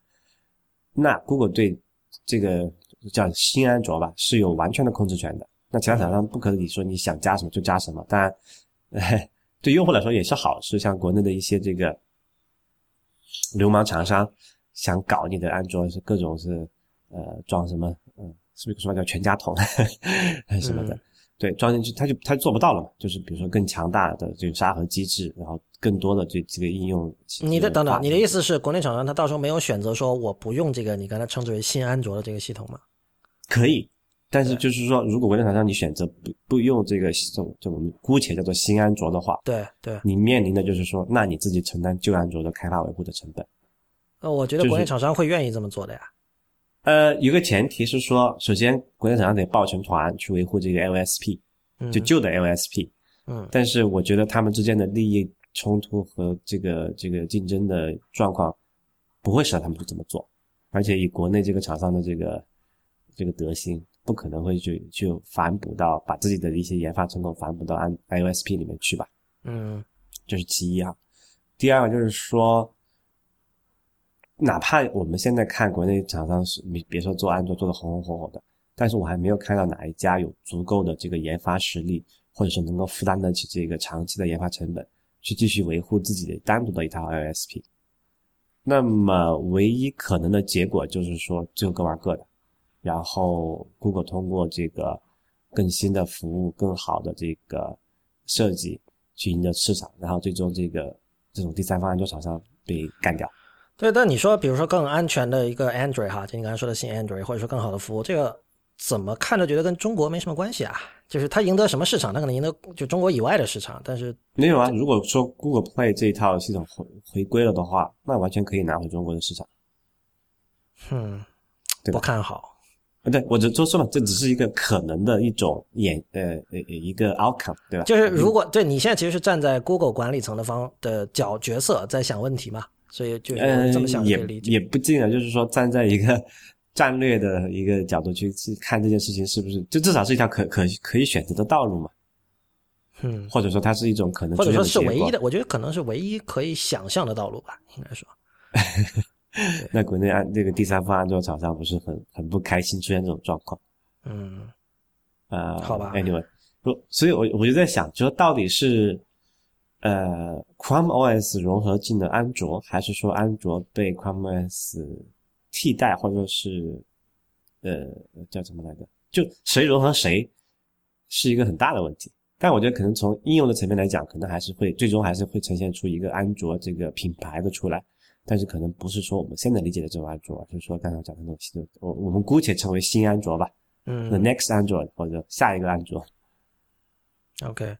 那 Google 对这个叫新安卓吧是有完全的控制权的。那其他厂商不可以说你想加什么就加什么。当然，对用户来说也是好事。像国内的一些这个流氓厂商想搞你的安卓，是各种是呃装什么嗯，是不是说叫全家桶 什么的。对，装进去它就它做不到了嘛，就是比如说更强大的这个沙盒机制，然后更多的这这个应用。你的等等，你的意思是国内厂商他到时候没有选择说我不用这个你刚才称之为新安卓的这个系统吗？可以，但是就是说，如果国内厂商你选择不不用这个系统，就我们姑且叫做新安卓的话，对对，你面临的就是说，那你自己承担旧安卓的开发维护的成本。呃，我觉得国内厂商会愿意这么做的呀。呃，有个前提是说，首先国内厂商得抱成团去维护这个 LSP，就旧的 LSP。嗯。但是我觉得他们之间的利益冲突和这个这个竞争的状况，不会使得他们去这么做。而且以国内这个厂商的这个这个德行，不可能会去去反哺到把自己的一些研发成果反哺到 i LSP 里面去吧。嗯。这是其一啊。第二个就是说。哪怕我们现在看国内厂商是，你别说做安卓做的红红火火的，但是我还没有看到哪一家有足够的这个研发实力，或者是能够负担得起这个长期的研发成本，去继续维护自己的单独的一套 LSP。那么唯一可能的结果就是说，最后各玩各的，然后 Google 通过这个更新的服务、更好的这个设计去赢得市场，然后最终这个这种第三方安卓厂商被干掉。对，但你说，比如说更安全的一个 Android 哈，就你刚才说的新 Android，或者说更好的服务，这个怎么看着觉得跟中国没什么关系啊？就是它赢得什么市场？它可能赢得就中国以外的市场，但是没有啊。如果说 Google Play 这一套系统回回归了的话，那完全可以拿回中国的市场。嗯，不看好。啊，对我就就说嘛，这只是一个可能的一种演呃呃一个 outcome，对吧？就是如果对你现在其实是站在 Google 管理层的方的角角色在想问题嘛？所以就这么想也也不尽然，就是说站在一个 战略的一个角度去去看这件事情，是不是就至少是一条可可可以选择的道路嘛？嗯，或者说它是一种可能，或者说是唯一的，我觉得可能是唯一可以想象的道路吧，应该说。那国内安这个第三方安卓厂商不是很很不开心出现这种状况？嗯，呃，好吧，Anyway，不，所以我我就在想，就说到底是。呃，Chrome OS 融合进了安卓，还是说安卓被 Chrome OS 替代，或者说是呃叫什么来着？就谁融合谁是一个很大的问题。但我觉得可能从应用的层面来讲，可能还是会最终还是会呈现出一个安卓这个品牌的出来。但是可能不是说我们现在理解的这种安卓，就是说刚才讲的那种我我们姑且称为新安卓吧。嗯，The next Android 或者下一个安卓。OK。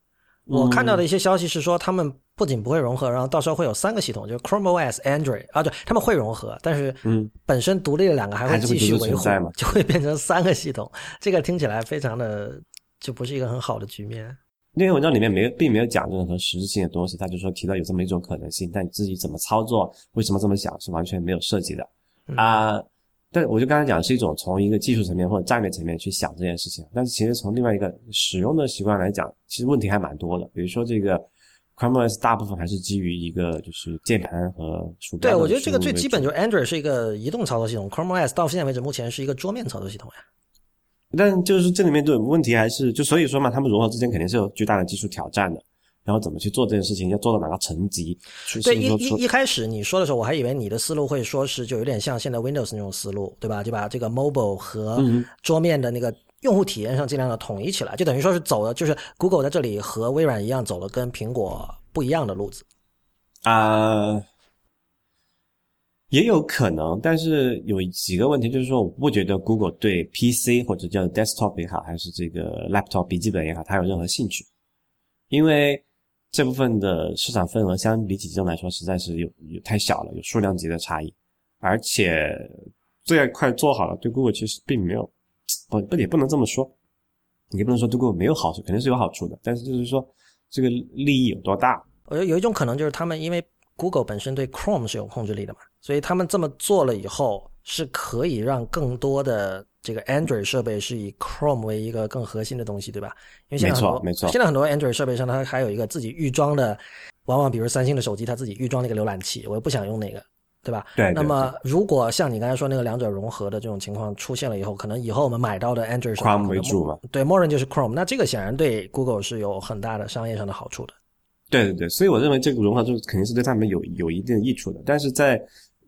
我看到的一些消息是说，他们不仅不会融合，然后到时候会有三个系统，就是 Chrome OS、Android 啊，对，他们会融合，但是嗯，本身独立的两个还会继续维护，就会变成三个系统。这个听起来非常的就不是一个很好的局面。那篇文章里面没有，并没有讲任何实质性的东西，他就说提到有这么一种可能性，但你自己怎么操作，为什么这么想，是完全没有涉及的啊。但我就刚才讲是一种从一个技术层面或者战略层面去想这件事情，但是其实从另外一个使用的习惯来讲，其实问题还蛮多的。比如说这个 Chrome OS 大部分还是基于一个就是键盘和鼠标。对，我觉得这个最基本就是 Android 是一个移动操作系统，Chrome OS 到现在为止目前是一个桌面操作系统呀。但就是这里面的问题还是就所以说嘛，他们融合之间肯定是有巨大的技术挑战的。然后怎么去做这件事情？要做到哪个层级？对，一一一开始你说的时候，我还以为你的思路会说是就有点像现在 Windows 那种思路，对吧？就把这个 mobile 和桌面的那个用户体验上尽量的统一起来，就等于说是走的，就是 Google 在这里和微软一样走了跟苹果不一样的路子。啊，也有可能，但是有几个问题，就是说，我不觉得 Google 对 PC 或者叫 desktop 也好，还是这个 laptop 笔记本也好，它有任何兴趣，因为。这部分的市场份额相比起这种来说，实在是有有太小了，有数量级的差异。而且这一块做好了，对 Google 其实并没有，不不也不能这么说，也不能说对 Google 没有好处，肯定是有好处的，但是就是说这个利益有多大？我觉得有一种可能就是他们因为 Google 本身对 Chrome 是有控制力的嘛，所以他们这么做了以后，是可以让更多的这个 Android 设备是以 Chrome 为一个更核心的东西，对吧？因为现在很多没错，现在很多 Android 设备上它还有一个自己预装的，往往比如三星的手机它自己预装那个浏览器，我又不想用那个，对吧？对。那么如果像你刚才说那个两者融合的这种情况出现了以后，可能以后我们买到的 Android Chrome 为主嘛？对，默认就是 Chrome。那这个显然对 Google 是有很大的商业上的好处的。对对对，所以我认为这个融合就肯定是对他们有有一定益处的，但是在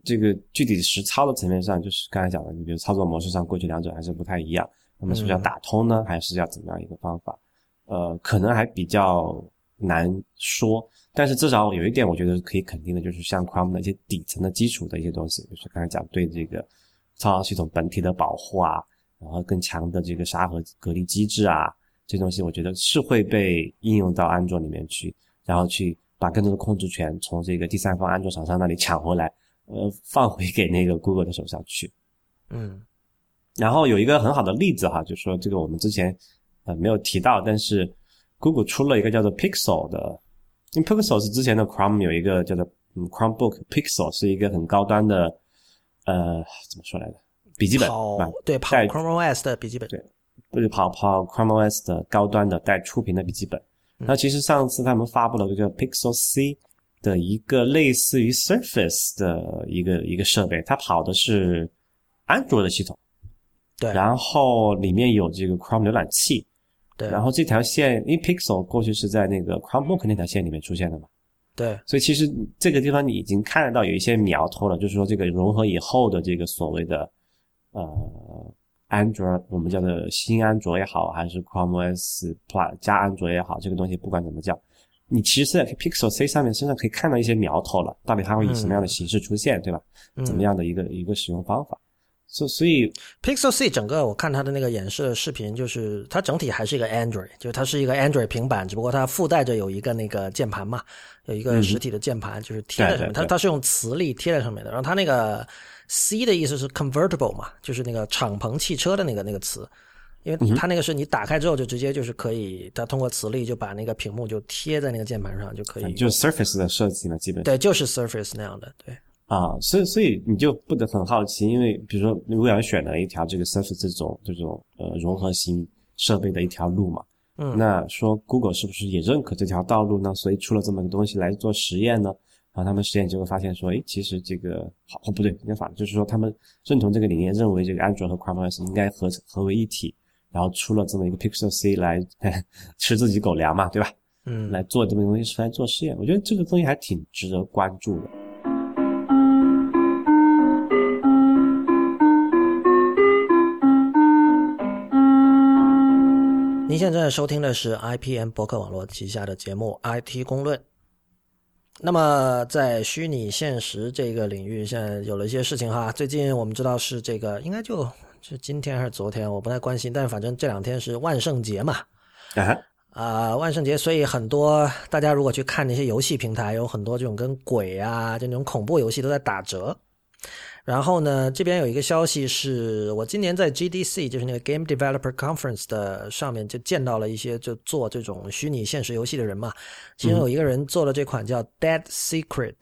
这个具体实操的层面上，就是刚才讲的，你比如操作模式上，过去两者还是不太一样。那么是不是要打通呢，还是要怎么样一个方法？呃，可能还比较难说。但是至少有一点，我觉得可以肯定的，就是像 Chrome 的一些底层的基础的一些东西，就是刚才讲对这个操作系统本体的保护啊，然后更强的这个沙盒隔离机制啊，这东西我觉得是会被应用到安卓里面去。然后去把更多的控制权从这个第三方安卓厂商那里抢回来，呃，放回给那个 Google 的手上去。嗯，然后有一个很好的例子哈，就是说这个我们之前呃没有提到，但是 Google 出了一个叫做 Pixel 的，因为 Pixel 是之前的 Chrome 有一个叫做嗯 Chromebook Pixel 是一个很高端的呃怎么说来着笔记本对跑 Chrome OS 的笔记本对，不是跑跑 Chrome OS 的高端的带触屏的笔记本。那其实上次他们发布了个叫 Pixel C 的一个类似于 Surface 的一个一个设备，它跑的是安卓的系统，对，然后里面有这个 Chrome 浏览器，对，然后这条线，因为 Pixel 过去是在那个 Chromebook 那条线里面出现的嘛，对，所以其实这个地方你已经看得到有一些苗头了，就是说这个融合以后的这个所谓的呃。安卓，我们叫做新安卓也好，还是 Chrome OS Plus 加安卓也好，这个东西不管怎么叫，你其实在 Pixel C 上面身上可以看到一些苗头了，到底它会以什么样的形式出现，对吧？怎么样的一个一个使用方法？所所以 Pixel C 整个我看它的那个演示视频，就是它整体还是一个 Android，就是它是一个 Android 平板，只不过它附带着有一个那个键盘嘛，有一个实体的键盘，就是贴在上面，它它是用磁力贴在上面的，然后它那个。C 的意思是 convertible 嘛，就是那个敞篷汽车的那个那个词，因为它那个是你打开之后就直接就是可以，它通过磁力就把那个屏幕就贴在那个键盘上就可以，就是 Surface 的设计嘛，基本对，就是 Surface 那样的，对。啊，所以所以你就不得很好奇，因为比如说如果要选了一条这个 Surface 这种这种呃融合型设备的一条路嘛，嗯，那说 Google 是不是也认可这条道路呢？所以出了这么个东西来做实验呢？然后他们实验结果发现说，哎，其实这个好哦不对，应该反就是说他们认同这个理念，认为这个安卓和 Chrome OS 应该合合为一体，然后出了这么一个 Pixel C 来吃自己狗粮嘛，对吧？嗯，来做这么东西出来做实验，我觉得这个东西还挺值得关注的。您现在收听的是 IPM 博客网络旗下的节目《IT 公论》。那么，在虚拟现实这个领域，现在有了一些事情哈。最近我们知道是这个，应该就是今天还是昨天，我不太关心。但是反正这两天是万圣节嘛，啊，啊，万圣节，所以很多大家如果去看那些游戏平台，有很多这种跟鬼啊，就那种恐怖游戏都在打折。然后呢，这边有一个消息是，我今年在 GDC，就是那个 Game Developer Conference 的上面就见到了一些就做这种虚拟现实游戏的人嘛。其中有一个人做了这款叫 Dead Secret，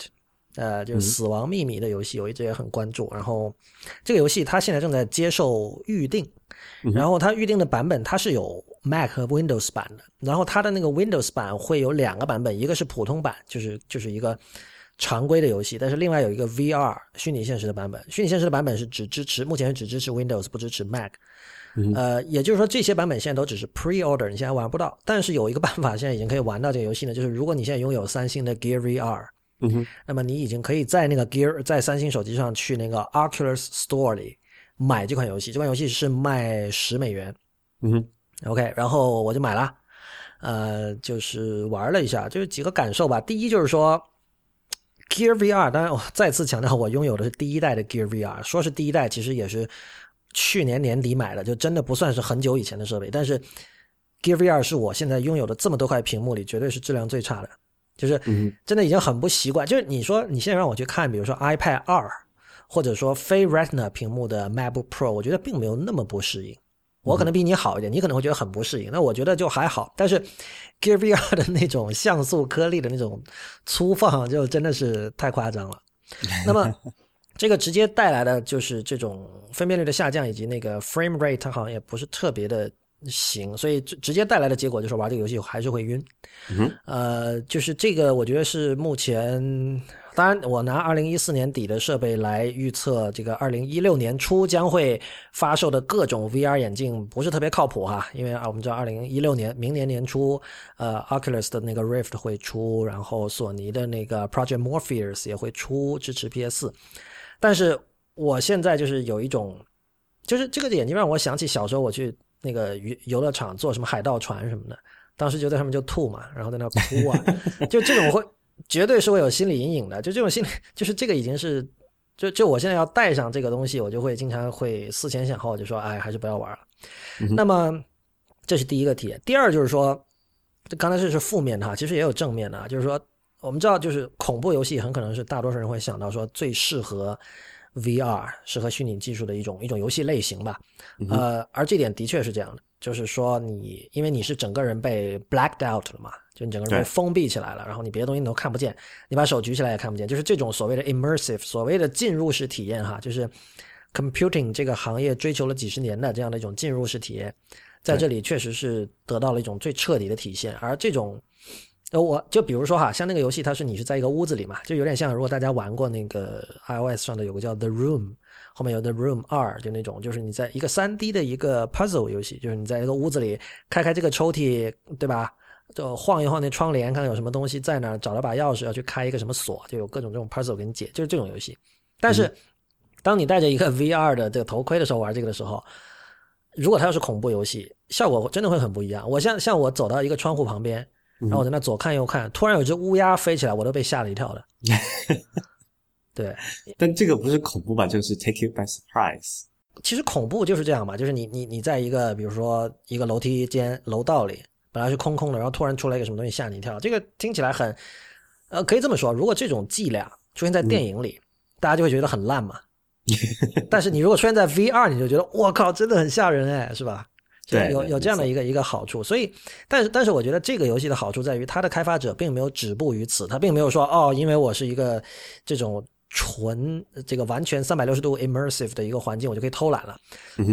呃，就是死亡秘密的游戏，我一直也很关注。然后这个游戏它现在正在接受预定，然后它预定的版本它是有 Mac 和 Windows 版的。然后它的那个 Windows 版会有两个版本，一个是普通版，就是就是一个。常规的游戏，但是另外有一个 VR 虚拟现实的版本。虚拟现实的版本是只支持，目前是只支持 Windows，不支持 Mac。呃，也就是说这些版本现在都只是 pre-order，你现在玩不到。但是有一个办法，现在已经可以玩到这个游戏呢，就是如果你现在拥有三星的 Gear VR，嗯哼，那么你已经可以在那个 Gear 在三星手机上去那个 Oculus Store 里买这款游戏。这款游戏是卖十美元。嗯哼，OK，然后我就买了，呃，就是玩了一下，就是几个感受吧。第一就是说。Gear VR，当然我再次强调，我拥有的是第一代的 Gear VR。说是第一代，其实也是去年年底买的，就真的不算是很久以前的设备。但是 Gear VR 是我现在拥有的这么多块屏幕里，绝对是质量最差的，就是真的已经很不习惯。就是你说你现在让我去看，比如说 iPad 二或者说非 Retina 屏幕的 MacBook Pro，我觉得并没有那么不适应。我可能比你好一点，你可能会觉得很不适应。那我觉得就还好。但是 Gear VR 的那种像素颗粒的那种粗放，就真的是太夸张了。那么 这个直接带来的就是这种分辨率的下降，以及那个 frame rate 好像也不是特别的行，所以直直接带来的结果就是玩这个游戏还是会晕。呃，就是这个，我觉得是目前。当然，我拿二零一四年底的设备来预测这个二零一六年初将会发售的各种 VR 眼镜，不是特别靠谱哈。因为啊，我们知道二零一六年明年年初，呃，Oculus 的那个 Rift 会出，然后索尼的那个 Project Morpheus 也会出支持 PS 四。但是我现在就是有一种，就是这个眼镜让我想起小时候我去那个游游乐场坐什么海盗船什么的，当时就在上面就吐嘛，然后在那哭啊，就这种会。绝对是会有心理阴影的，就这种心理，就是这个已经是，就就我现在要带上这个东西，我就会经常会思前想后，就说，哎，还是不要玩了。那么，这是第一个体验。第二就是说，刚才这是负面的哈，其实也有正面的，就是说，我们知道，就是恐怖游戏很可能是大多数人会想到说最适合 VR、适合虚拟技术的一种一种游戏类型吧。呃，而这点的确是这样的，就是说你因为你是整个人被 blacked out 了嘛。就你整个人被封闭起来了，然后你别的东西你都看不见，你把手举起来也看不见，就是这种所谓的 immersive，所谓的进入式体验哈，就是 computing 这个行业追求了几十年的这样的一种进入式体验，在这里确实是得到了一种最彻底的体现。而这种，呃，我就比如说哈，像那个游戏，它是你是在一个屋子里嘛，就有点像如果大家玩过那个 iOS 上的有个叫 The Room，后面有 The Room 二，就那种就是你在一个三 D 的一个 puzzle 游戏，就是你在一个屋子里开开这个抽屉，对吧？就晃一晃那窗帘，看看有什么东西在那儿，找了把钥匙要去开一个什么锁，就有各种这种 puzzle 给你解，就是这种游戏。但是，当你戴着一个 VR 的这个头盔的时候玩这个的时候，如果它要是恐怖游戏，效果真的会很不一样。我像像我走到一个窗户旁边，然后我在那左看右看，突然有只乌鸦飞起来，我都被吓了一跳的。对，但这个不是恐怖吧？就是 take you by surprise。其实恐怖就是这样嘛，就是你你你在一个比如说一个楼梯间楼道里。本来是空空的，然后突然出来一个什么东西吓你一跳，这个听起来很，呃，可以这么说，如果这种伎俩出现在电影里，大家就会觉得很烂嘛。但是你如果出现在 VR，你就觉得我靠，真的很吓人哎，是吧？对，有有这样的一个一个好处。所以，但是但是我觉得这个游戏的好处在于，它的开发者并没有止步于此，他并没有说哦，因为我是一个这种。纯这个完全三百六十度 immersive 的一个环境，我就可以偷懒了。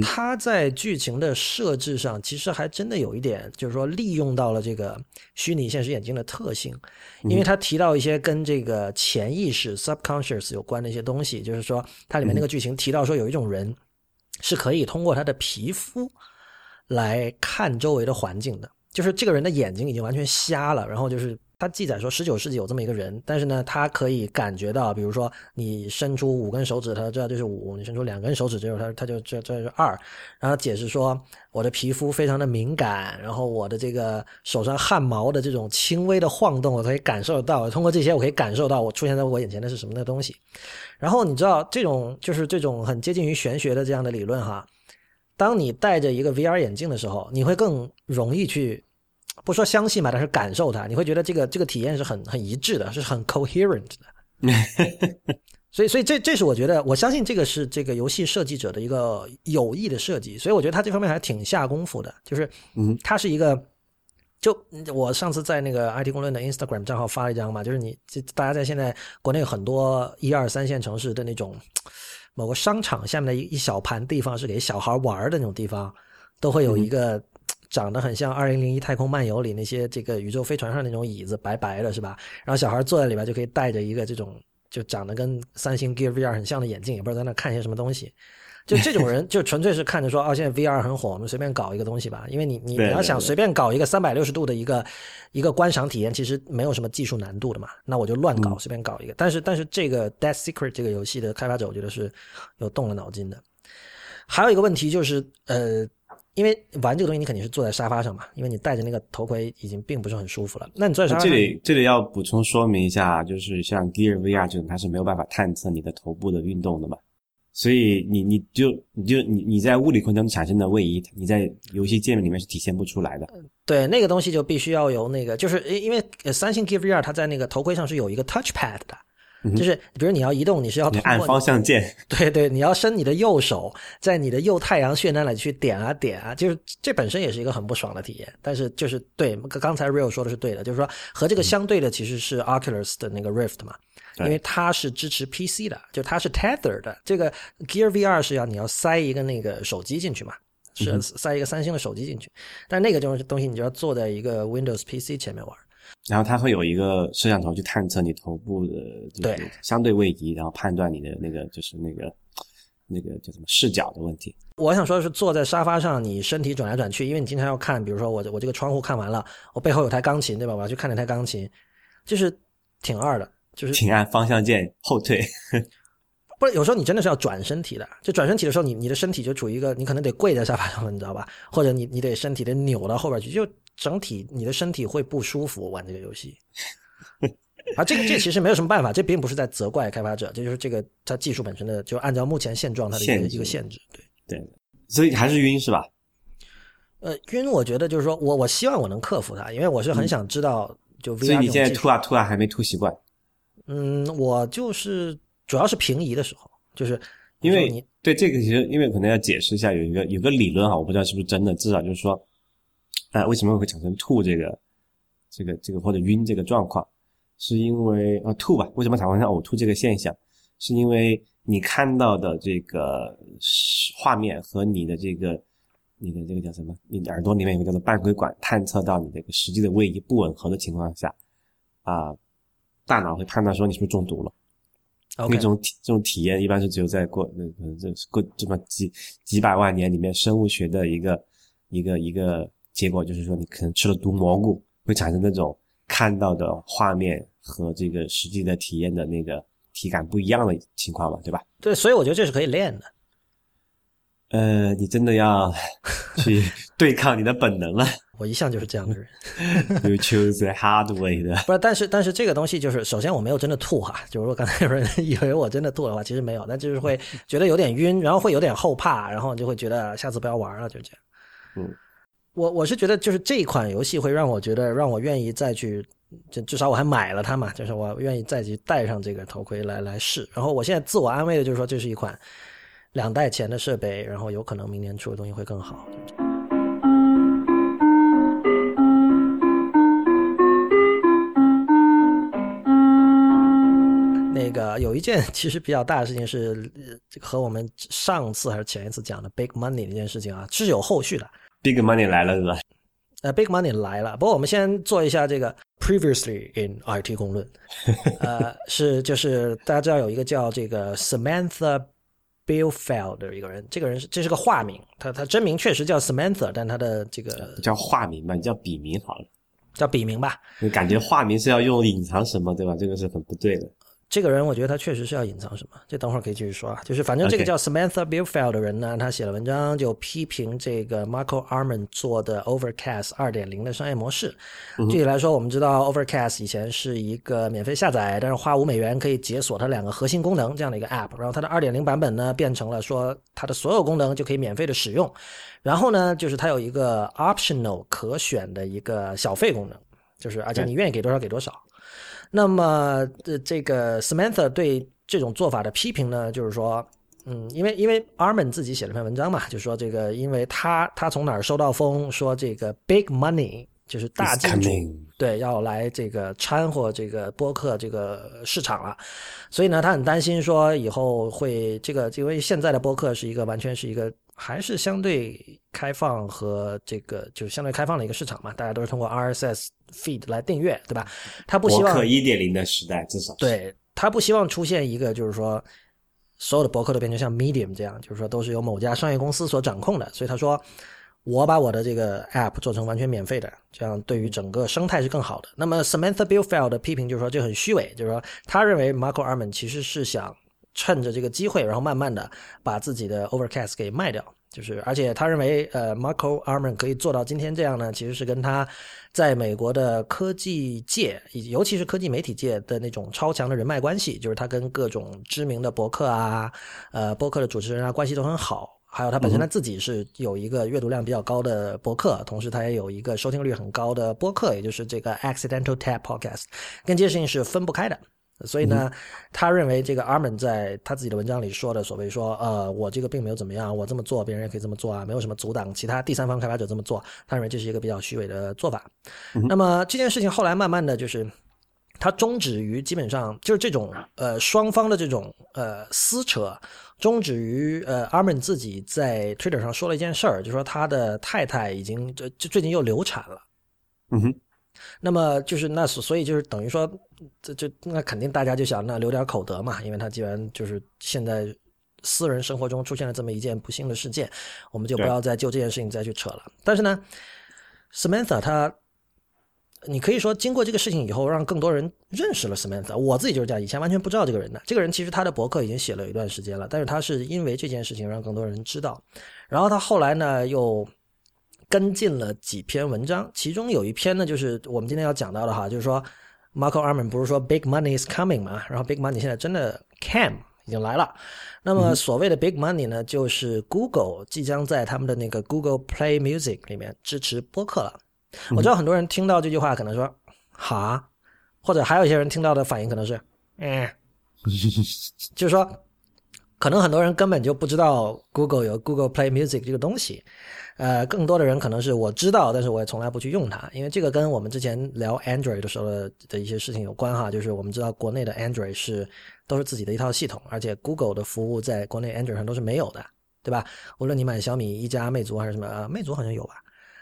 他在剧情的设置上，其实还真的有一点，就是说利用到了这个虚拟现实眼镜的特性，因为他提到一些跟这个潜意识 subconscious 有关的一些东西，就是说它里面那个剧情提到说有一种人是可以通过他的皮肤来看周围的环境的，就是这个人的眼睛已经完全瞎了，然后就是。他记载说，十九世纪有这么一个人，但是呢，他可以感觉到，比如说你伸出五根手指，他知道这是五；你伸出两根手指，这是他，他就这这是二。然后解释说，我的皮肤非常的敏感，然后我的这个手上汗毛的这种轻微的晃动，我可以感受到。通过这些，我可以感受到我出现在我眼前的是什么的东西。然后你知道，这种就是这种很接近于玄学的这样的理论哈。当你戴着一个 VR 眼镜的时候，你会更容易去。不说相信吧，但是感受它，你会觉得这个这个体验是很很一致的，是很 coherent 的。所以，所以这这是我觉得，我相信这个是这个游戏设计者的一个有意的设计。所以我觉得他这方面还挺下功夫的。就是，嗯，他是一个，就我上次在那个 IT 公论的 Instagram 账号发了一张嘛，就是你这大家在现在国内很多一二三线城市的那种某个商场下面的一一小盘地方是给小孩玩的那种地方，都会有一个。长得很像《二零零一太空漫游》里那些这个宇宙飞船上那种椅子，白白的，是吧？然后小孩坐在里边就可以戴着一个这种就长得跟三星 Gear VR 很像的眼镜，也不知道在那看些什么东西。就这种人，就纯粹是看着说，哦，现在 VR 很火，我们随便搞一个东西吧。因为你你你要想随便搞一个三百六十度的一个一个观赏体验，其实没有什么技术难度的嘛。那我就乱搞，随便搞一个。但是但是这个 Death Secret 这个游戏的开发者，我觉得是有动了脑筋的。还有一个问题就是，呃。因为玩这个东西，你肯定是坐在沙发上嘛，因为你戴着那个头盔已经并不是很舒服了。那你坐在沙发上，这里这里要补充说明一下，就是像 Gear VR 这种，它是没有办法探测你的头部的运动的嘛，所以你你就你就你你在物理空间产生的位移，你在游戏界面里面是体现不出来的。对，那个东西就必须要由那个，就是因为三星 Gear VR 它在那个头盔上是有一个 Touchpad 的，就是比如你要移动，你是要通过按方向键，对对，你要伸你的右手在你的右太阳穴那里去点啊点啊，就是这本身也是一个很不爽的体验。但是就是对，刚才 Real 说的是对的，就是说和这个相对的其实是 Oculus 的那个 Rift 嘛，因为它是支持 PC 的，就它是 Tether 的。这个 Gear VR 是要你要塞一个那个手机进去嘛，是塞一个三星的手机进去，但那个就是东西你就要坐在一个 Windows PC 前面玩。然后它会有一个摄像头去探测你头部的对相对位移，然后判断你的那个就是那个那个叫什么视角的问题。我想说的是，坐在沙发上，你身体转来转去，因为你经常要看，比如说我我这个窗户看完了，我背后有台钢琴，对吧？我要去看那台钢琴，就是挺二的，就是请按方向键后退。不是，有时候你真的是要转身体的，就转身体的时候，你你的身体就处于一个，你可能得跪在沙发上了，你知道吧？或者你你得身体得扭到后边去，就整体你的身体会不舒服玩这个游戏。啊，这个这其实没有什么办法，这并不是在责怪开发者，这就是这个它技术本身的，就按照目前现状它的一个一个限制。对对，所以还是晕是吧？呃，晕，我觉得就是说我我希望我能克服它，因为我是很想知道就 VR。所以你现在吐啊吐啊还没吐习惯？嗯，我就是主要是平移的时候，就是因为你对这个其实因为可能要解释一下，有一个有个理论哈，我不知道是不是真的，至少就是说，呃，为什么会产生吐这个这个这个或者晕这个状况？是因为呃吐吧？为什么产生呕吐这个现象？是因为你看到的这个画面和你的这个你的这个叫什么？你的耳朵里面有个叫做半规管，探测到你这个实际的位移不吻合的情况下，啊，大脑会判断说你是不是中毒了。那这种体这种体验一般是只有在过那可能这过这么几几百万年里面生物学的一个一个一个结果，就是说你可能吃了毒蘑菇会产生那种。看到的画面和这个实际的体验的那个体感不一样的情况嘛，对吧？对，所以我觉得这是可以练的。呃，你真的要去对抗你的本能了。我一向就是这样的人。You choose the hard way 的。不是，但是但是这个东西就是，首先我没有真的吐哈，就是说刚才有人以为我真的吐的话，其实没有，但就是会觉得有点晕，然后会有点后怕，然后就会觉得下次不要玩了，就这样。嗯。我我是觉得，就是这一款游戏会让我觉得，让我愿意再去，就至少我还买了它嘛，就是我愿意再去戴上这个头盔来来试。然后我现在自我安慰的就是说，这是一款两代前的设备，然后有可能明年出的东西会更好。那个有一件其实比较大的事情是，和我们上次还是前一次讲的 Big Money 那件事情啊，是有后续的。Big Money 来了是吧？呃，Big Money 来了。不过我们先做一下这个 Previously in IT 公论。呃，是就是大家知道有一个叫这个 Samantha Billfeld 的一个人，这个人是这是个化名，他他真名确实叫 Samantha，但他的这个叫化名吧，你叫笔名好了，叫笔名吧。你感觉化名是要用隐藏什么，对吧？这个是很不对的。这个人，我觉得他确实是要隐藏什么，这等会儿可以继续说啊。就是反正这个叫 Samantha Billfeld 的人呢，他写了文章就批评这个 Marco Arman 做的 Overcast 二点零的商业模式。具体来说，我们知道 Overcast 以前是一个免费下载，但是花五美元可以解锁它两个核心功能这样的一个 App。然后它的二点零版本呢，变成了说它的所有功能就可以免费的使用。然后呢，就是它有一个 Optional 可选的一个小费功能，就是而且你愿意给多少给多少。那么，这这个 Samantha 对这种做法的批评呢，就是说，嗯，因为因为 Arman 自己写了篇文章嘛，就说这个，因为他他从哪儿收到风，说这个 Big Money 就是大金主，对，要来这个掺和这个播客这个市场了，所以呢，他很担心说以后会这个，因为现在的播客是一个完全是一个。还是相对开放和这个就是相对开放的一个市场嘛，大家都是通过 RSS feed 来订阅，对吧？他不希望博客一点零的时代，至少对他不希望出现一个就是说所有的博客都变成像 Medium 这样，就是说都是由某家商业公司所掌控的。所以他说，我把我的这个 app 做成完全免费的，这样对于整个生态是更好的。那么 Samantha Billfeld 的批评就是说这很虚伪，就是说他认为 Marco Arman 其实是想。趁着这个机会，然后慢慢的把自己的 Overcast 给卖掉，就是而且他认为，呃，Marco Arman 可以做到今天这样呢，其实是跟他在美国的科技界，尤其是科技媒体界的那种超强的人脉关系，就是他跟各种知名的博客啊，呃，博客的主持人啊关系都很好，还有他本身他自己是有一个阅读量比较高的博客，同时他也有一个收听率很高的播客，也就是这个 Accidental Tap Podcast，跟这些事情是分不开的。所以呢，他认为这个 Armin 在他自己的文章里说的所谓说，呃，我这个并没有怎么样，我这么做别人也可以这么做啊，没有什么阻挡其他第三方开发者这么做。他认为这是一个比较虚伪的做法。那么这件事情后来慢慢的就是。它终止于基本上就是这种呃双方的这种呃撕扯，终止于呃阿 n 自己在 Twitter 上说了一件事儿，就说他的太太已经就就最近又流产了。嗯哼，那么就是那所以就是等于说这就那肯定大家就想那留点口德嘛，因为他既然就是现在私人生活中出现了这么一件不幸的事件，我们就不要再就这件事情再去扯了。但是呢，Samantha 他。你可以说，经过这个事情以后，让更多人认识了 Samantha。我自己就是这样，以前完全不知道这个人的。这个人其实他的博客已经写了一段时间了，但是他是因为这件事情让更多人知道。然后他后来呢，又跟进了几篇文章，其中有一篇呢，就是我们今天要讲到的哈，就是说 Marco Arman 不是说 Big Money is coming 嘛？然后 Big Money 现在真的 came 已经来了。那么所谓的 Big Money 呢，就是 Google 即将在他们的那个 Google Play Music 里面支持播客了。我知道很多人听到这句话可能说“哈”，或者还有一些人听到的反应可能是“嗯”，就是说，可能很多人根本就不知道 Google 有 Google Play Music 这个东西。呃，更多的人可能是我知道，但是我也从来不去用它，因为这个跟我们之前聊 Android 的时候的一些事情有关哈。就是我们知道国内的 Android 是都是自己的一套系统，而且 Google 的服务在国内 Android 上都是没有的，对吧？无论你买小米、一加、魅族还是什么，呃，魅族好像有吧。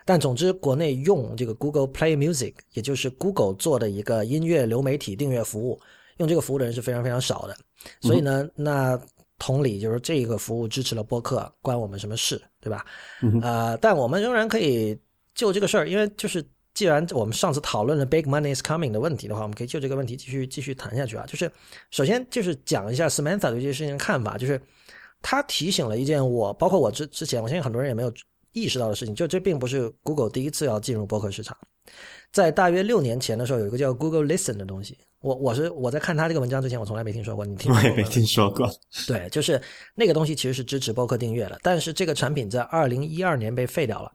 但总之，国内用这个 Google Play Music，也就是 Google 做的一个音乐流媒体订阅服务，用这个服务的人是非常非常少的。所以呢，那同理，就是这个服务支持了播客，关我们什么事，对吧？呃，但我们仍然可以就这个事儿，因为就是既然我们上次讨论了 Big Money is Coming 的问题的话，我们可以就这个问题继续继续谈下去啊。就是首先就是讲一下 Samantha 对这件事情的看法，就是他提醒了一件我，包括我之之前，我相信很多人也没有。意识到的事情，就这并不是 Google 第一次要进入播客市场。在大约六年前的时候，有一个叫 Google Listen 的东西。我我是我在看他这个文章之前，我从来没听说过。你听？我也没听说过。对，就是那个东西其实是支持播客订阅的，但是这个产品在二零一二年被废掉了。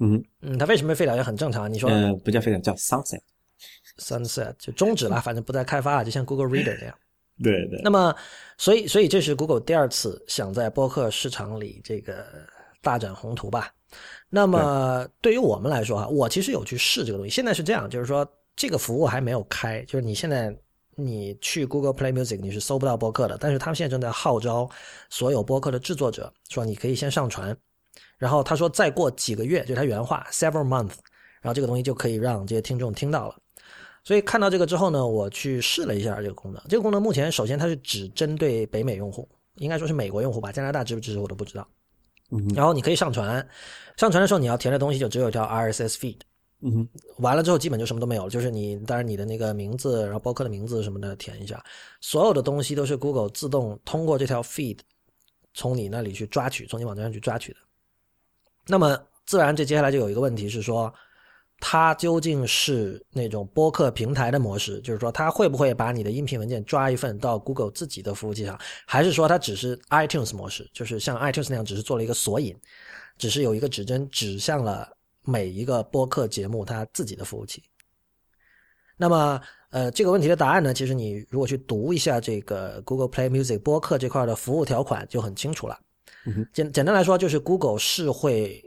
嗯嗯，它为什么被废掉也很正常。你说？呃，不叫废掉，叫 sunset。sunset 就终止了，反正不再开发了，就像 Google Reader 那样。对对。那么，所以所以这是 Google 第二次想在播客市场里这个。大展宏图吧。那么对于我们来说啊，我其实有去试这个东西。现在是这样，就是说这个服务还没有开，就是你现在你去 Google Play Music 你是搜不到播客的。但是他们现在正在号召所有播客的制作者，说你可以先上传。然后他说再过几个月，就他原话 several months，然后这个东西就可以让这些听众听到了。所以看到这个之后呢，我去试了一下这个功能。这个功能目前首先它是只针对北美用户，应该说是美国用户吧，加拿大支不支持我都不知道。然后你可以上传，上传的时候你要填的东西就只有一条 RSS feed，嗯，完了之后基本就什么都没有了，就是你当然你的那个名字，然后播客的名字什么的填一下，所有的东西都是 Google 自动通过这条 feed 从你那里去抓取，从你网站上去抓取的。那么自然这接下来就有一个问题是说。它究竟是那种播客平台的模式，就是说它会不会把你的音频文件抓一份到 Google 自己的服务器上，还是说它只是 iTunes 模式，就是像 iTunes 那样只是做了一个索引，只是有一个指针指向了每一个播客节目它自己的服务器。那么，呃，这个问题的答案呢，其实你如果去读一下这个 Google Play Music 播客这块的服务条款就很清楚了。简简单来说，就是 Google 是会。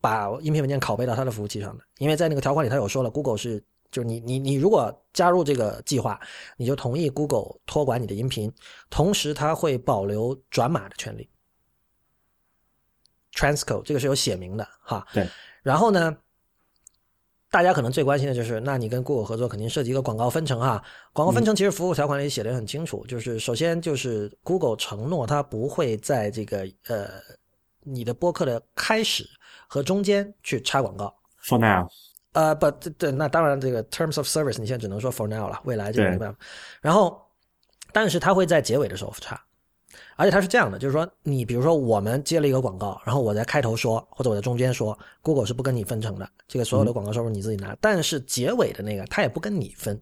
把音频文件拷贝到他的服务器上的，因为在那个条款里，他有说了，Google 是就是你你你如果加入这个计划，你就同意 Google 托管你的音频，同时它会保留转码的权利，transcode 这个是有写明的哈。对。然后呢，大家可能最关心的就是，那你跟 Google 合作肯定涉及一个广告分成哈。广告分成其实服务条款里写的很清楚，就是首先就是 Google 承诺它不会在这个呃你的播客的开始。和中间去插广告，for now，呃，不，对，那当然，这个 terms of service 你现在只能说 for now 了，未来这个没办法。然后，但是它会在结尾的时候插，而且它是这样的，就是说，你比如说我们接了一个广告，然后我在开头说，或者我在中间说，Google 是不跟你分成的，这个所有的广告收入你自己拿，但是结尾的那个它也不跟你分。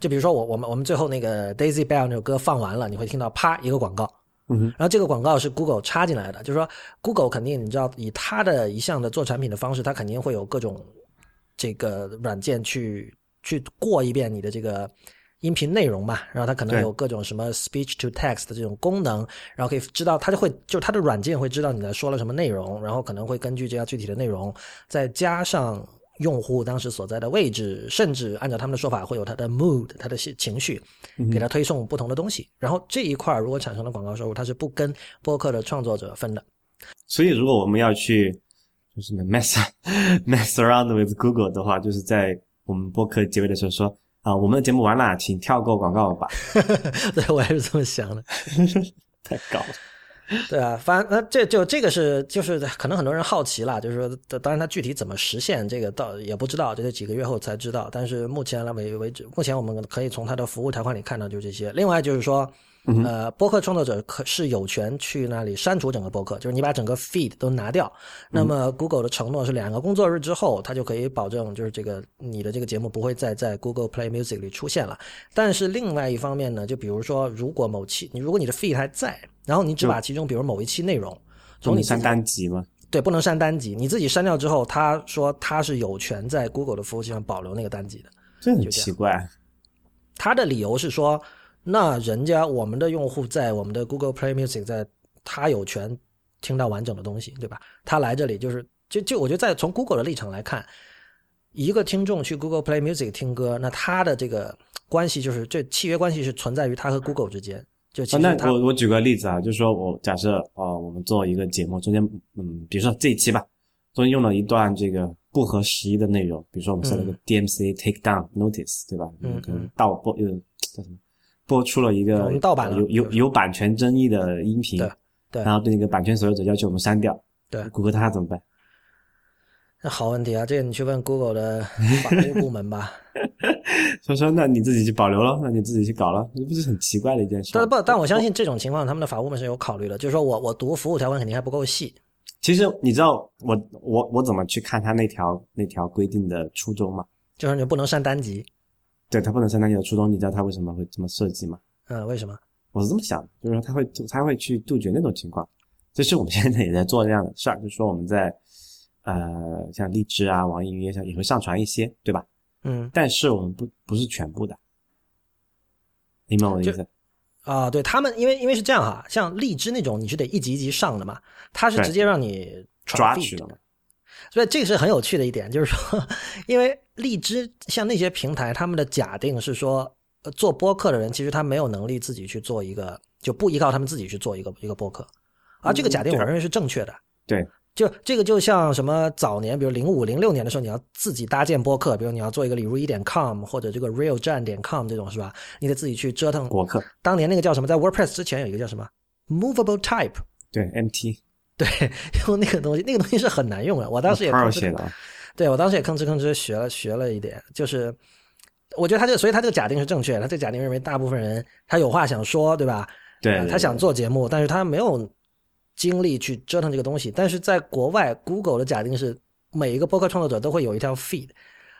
就比如说我我们我们最后那个 Daisy Bell 那首歌放完了，你会听到啪一个广告。嗯，然后这个广告是 Google 插进来的，就是说 Google 肯定你知道，以它的一项的做产品的方式，它肯定会有各种这个软件去去过一遍你的这个音频内容嘛，然后它可能有各种什么 speech to text 的这种功能，然后可以知道，它就会就是它的软件会知道你在说了什么内容，然后可能会根据这样具体的内容，再加上用户当时所在的位置，甚至按照他们的说法，会有他的 mood，他的情绪，给他推送不同的东西。然后这一块如果产生了广告收入，它是不跟播客的创作者分的。所以如果我们要去就是 mess mess around with Google 的话，就是在我们播客结尾的时候说啊，我们的节目完了，请跳过广告吧。对我也是这么想的。太搞了。对啊，反正，这就这个是就是可能很多人好奇了，就是说，当然它具体怎么实现，这个倒也不知道，这得几个月后才知道。但是目前来为为止，目前我们可以从它的服务条款里看到就这些。另外就是说，呃，播客创作者可是有权去那里删除整个播客，就是你把整个 feed 都拿掉。那么 Google 的承诺是两个工作日之后，它就可以保证就是这个你的这个节目不会再在 Google Play Music 里出现了。但是另外一方面呢，就比如说，如果某期你如果你的 feed 还在，然后你只把其中比如某一期内容从你删单集吗？对，不能删单集，你自己删掉之后，他说他是有权在 Google 的服务器上保留那个单集的。这很就奇怪。他的理由是说，那人家我们的用户在我们的 Google Play Music 在，他有权听到完整的东西，对吧？他来这里就是就就我觉得在从 Google 的立场来看，一个听众去 Google Play Music 听歌，那他的这个关系就是这契约关系是存在于他和 Google 之间。就其啊，那、我我举个例子啊，就是说我假设哦，我们做一个节目，中间嗯，比如说这一期吧，中间用了一段这个不合时宜的内容，比如说我们设了个 DMCA take down notice，对吧？嗯可能盗播呃叫什么？播出了一个我们盗版了有有有版权争议的音频，对对然后对那个版权所有者要求我们删掉，对谷歌它怎么办？那好问题啊，这个你去问 Google 的 法律部门吧。所以说，那你自己去保留了，那你自己去搞了，这不是很奇怪的一件事吗？但不，但我相信这种情况，他们的法务们是有考虑的，就是说我我读服务条款肯定还不够细，其实你知道我我我怎么去看他那条那条规定的初衷吗？就是你不能删单集。对他不能删单集的初衷，你知道他为什么会这么设计吗？嗯，为什么？我是这么想的，就是说他会他会去杜绝那种情况。这是我们现在也在做这样的事儿，就是说我们在呃像荔枝啊、网易云音乐上也会上传一些，对吧？嗯但是我们不不是全部的，明白我的意思？啊，对他们，因为因为是这样哈，像荔枝那种你是得一集一集上的嘛，它是直接让你抓取的嘛？所以这个是很有趣的一点，就是说，因为荔枝像那些平台，他们的假定是说，呃做播客的人其实他没有能力自己去做一个，就不依靠他们自己去做一个一个播客，而这个假定我认为是正确的。对，就这个就像什么早年，比如零五零六年的时候，你要自己搭建播客，比如你要做一个李如一点 com 或者这个 real 站点 com 这种是吧？你得自己去折腾。博客当年那个叫什么，在 WordPress 之前有一个叫什么 movable type，对 MT 对，用那个东西，那个东西是很难用的。我当时也对我当时也吭哧吭哧学了学了一点，就是我觉得他这个，所以他这个假定是正确的。他这个假定认为大部分人他有话想说，对吧？对对呃他想做节目，但是他没有精力去折腾这个东西。但是在国外，Google 的假定是每一个播客创作者都会有一条 feed，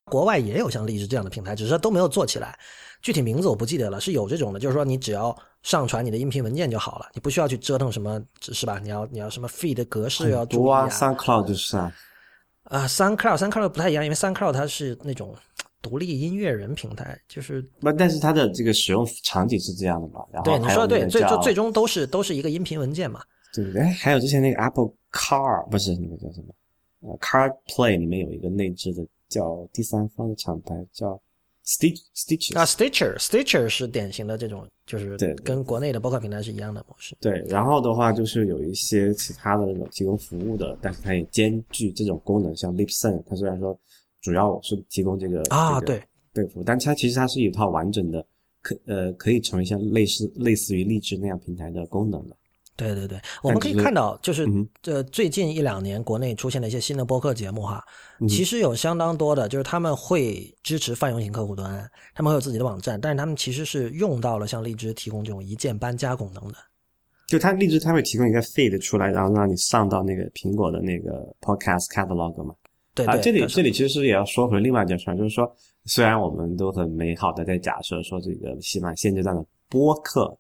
国外也有像荔枝这样的平台，只是说都没有做起来。具体名字我不记得了，是有这种的，就是说你只要上传你的音频文件就好了，你不需要去折腾什么，是吧？你要你要什么 feed 的格式要注意多啊，SoundCloud 就是啊，啊，SoundCloud SoundCloud 不太一样，因为 SoundCloud 它是那种独立音乐人平台，就是那但是它的这个使用场景是这样的嘛？然后对你说的对，最最最终都是都是一个音频文件嘛。对对对，哎，还有之前那个 Apple Car 不是那个叫什么？呃，CarPlay 里面有一个内置的叫第三方的厂牌叫 Stitch Stitch 啊，Stitcher Stitcher 是典型的这种，就是对对跟国内的播客平台是一样的模式。对，然后的话就是有一些其他的那种提供服务的，但是它也兼具这种功能，像 Lipsyn，它虽然说主要是提供这个啊，这个对，对服务，但它其实它是一套完整的，可呃可以成为像类似类似于荔枝那样平台的功能的。对对对，我们可以看到，就是这最近一两年国内出现的一些新的播客节目哈，嗯其实有相当多的，就是他们会支持泛用型客户端，他们会有自己的网站，但是他们其实是用到了像荔枝提供这种一键搬家功能的。就它荔枝它会提供一个 feed 出来，然后让你上到那个苹果的那个 podcast catalog 嘛。啊，对对，这里这里其实也要说回另外一件事儿，就是说，虽然我们都很美好的在假设说这个喜马现阶段的播客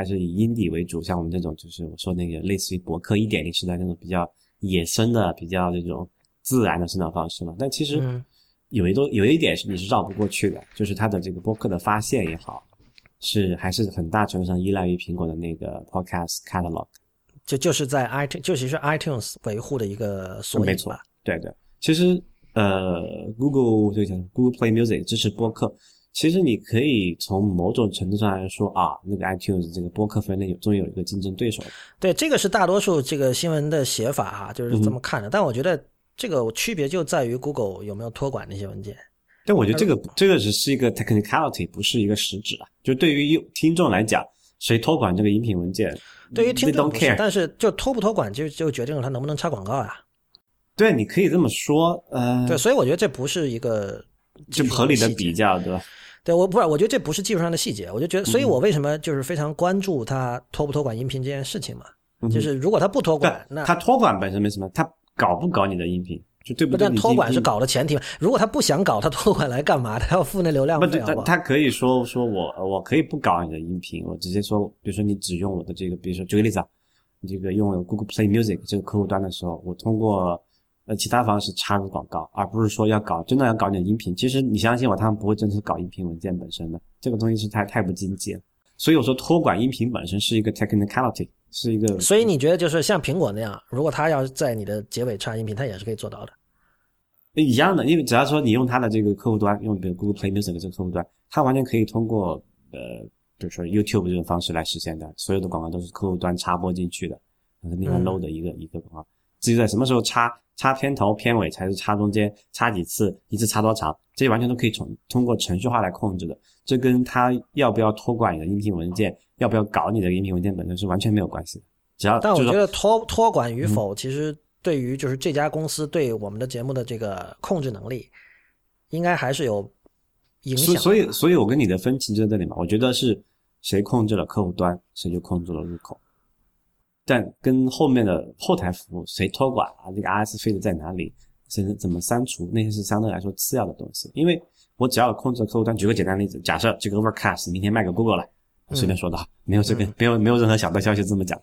还是以阴底为主，像我们这种就是我说那个类似于博客一点零时代那种比较野生的、比较这种自然的生长方式嘛，但其实，嗯有一多有一点是你是绕不过去的，就是它的这个播客的发现也好，是还是很大程度上依赖于苹果的那个 Podcast Catalog。就就是在 iTunes，就其实 iTunes 维护的一个索引没错，对对。其实呃，Google 这个 Google Play Music 支持播客，其实你可以从某种程度上来说啊，那个 iTunes 这个播客分类有终于有一个竞争对手。对，这个是大多数这个新闻的写法哈，就是这么看的。但我觉得这个区别就在于 Google 有没有托管那些文件。但我觉得这个这个只是一个 technicality，不是一个实质啊。就对于听众来讲，谁托管这个音频文件？对于听众但是就托不托管就就决定了他能不能插广告啊。对，你可以这么说，呃，对，所以我觉得这不是一个就合理的比较，对吧？对，我不是，我觉得这不是技术上的细节，我就觉得，所以我为什么就是非常关注他托不托管音频这件事情嘛？就是如果他不托管，那他托管本身没什么，他搞不搞你的音频就对不对？但托管是搞的前提嘛？如果他不想搞，他托管来干嘛？他要付那流量费他他可以说说我我可以不搞你的音频，我直接说，比如说你只用我的这个，比如说举个例子啊。这个用 Google Play Music 这个客户端的时候，我通过呃其他方式插入广告，而不是说要搞真的要搞你的音频。其实你相信我，他们不会真的是搞音频文件本身的，这个东西是太太不经济了。所以我说托管音频本身是一个 technicality，是一个。所以你觉得就是像苹果那样，如果他要在你的结尾插音频，他也是可以做到的。一样的，因为只要说你用他的这个客户端，用比如 Google Play Music 这个客户端，它完全可以通过呃。比如说 YouTube 这种方式来实现的，所有的广告都是客户端插播进去的，那是另外 load 的一个一个广告。至于在什么时候插，插片头、片尾，才是插中间，插几次，一次插多长，这些完全都可以从通过程序化来控制的。这跟他要不要托管你的音频文件，要不要搞你的音频文件本身是完全没有关系的。只要但我觉得托托管与否，其实对于就是这家公司对我们的节目的这个控制能力，应该还是有影响。所以，所以我跟你的分歧就在这里嘛。我觉得是。谁控制了客户端，谁就控制了入口。但跟后面的后台服务谁托管啊？这个 RS feed 在哪里？甚至怎么删除？那些是相对来说次要的东西。因为我只要控制客户端。举个简单例子，假设这个 Overcast 明天卖给 Google 了，随便说的，没有这个，没有没有任何小道消息这么讲。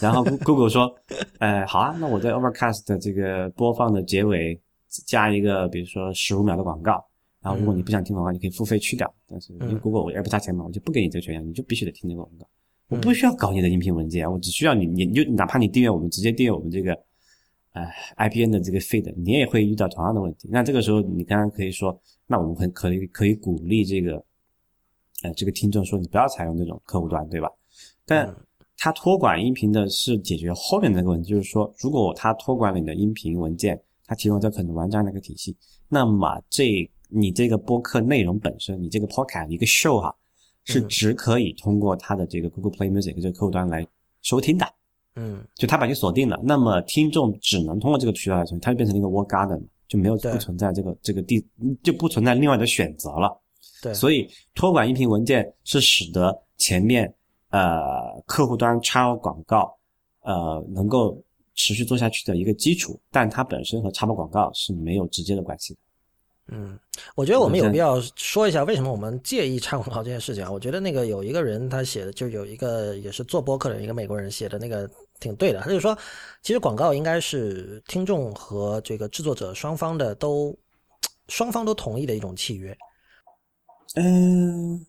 然后 Google 说，呃，好啊，那我在 Overcast 的这个播放的结尾加一个，比如说十五秒的广告。然后，如果你不想听广告，你可以付费去掉。但是因为 Google 我也不差钱嘛，我就不给你这个权限，你就必须得听这个广告。我不需要搞你的音频文件，我只需要你，你就哪怕你订阅我们，直接订阅我们这个，呃，IPN 的这个 feed，你也会遇到同样的问题。那这个时候，你刚刚可以说，那我们很可以可以鼓励这个，呃，这个听众说，你不要采用这种客户端，对吧？但他托管音频的是解决后面那个问题，就是说，如果他托管了你的音频文件，他提供这很完整的一个体系，那么这。你这个播客内容本身，你这个 podcast 一个 show 哈，是只可以通过它的这个 Google Play Music 这个客户端来收听的。嗯，就它把你锁定了，那么听众只能通过这个渠道来收听，它就变成了一个 wall garden，就没有不存在这个这个第就不存在另外的选择了。对，所以托管音频文件是使得前面呃客户端插入广告呃能够持续做下去的一个基础，但它本身和插播广告是没有直接的关系的。嗯，我觉得我们有必要说一下为什么我们介意插广告这件事情啊。我觉得那个有一个人他写的，就有一个也是做播客的一个美国人写的那个挺对的。他就说，其实广告应该是听众和这个制作者双方的都双方都同意的一种契约。嗯，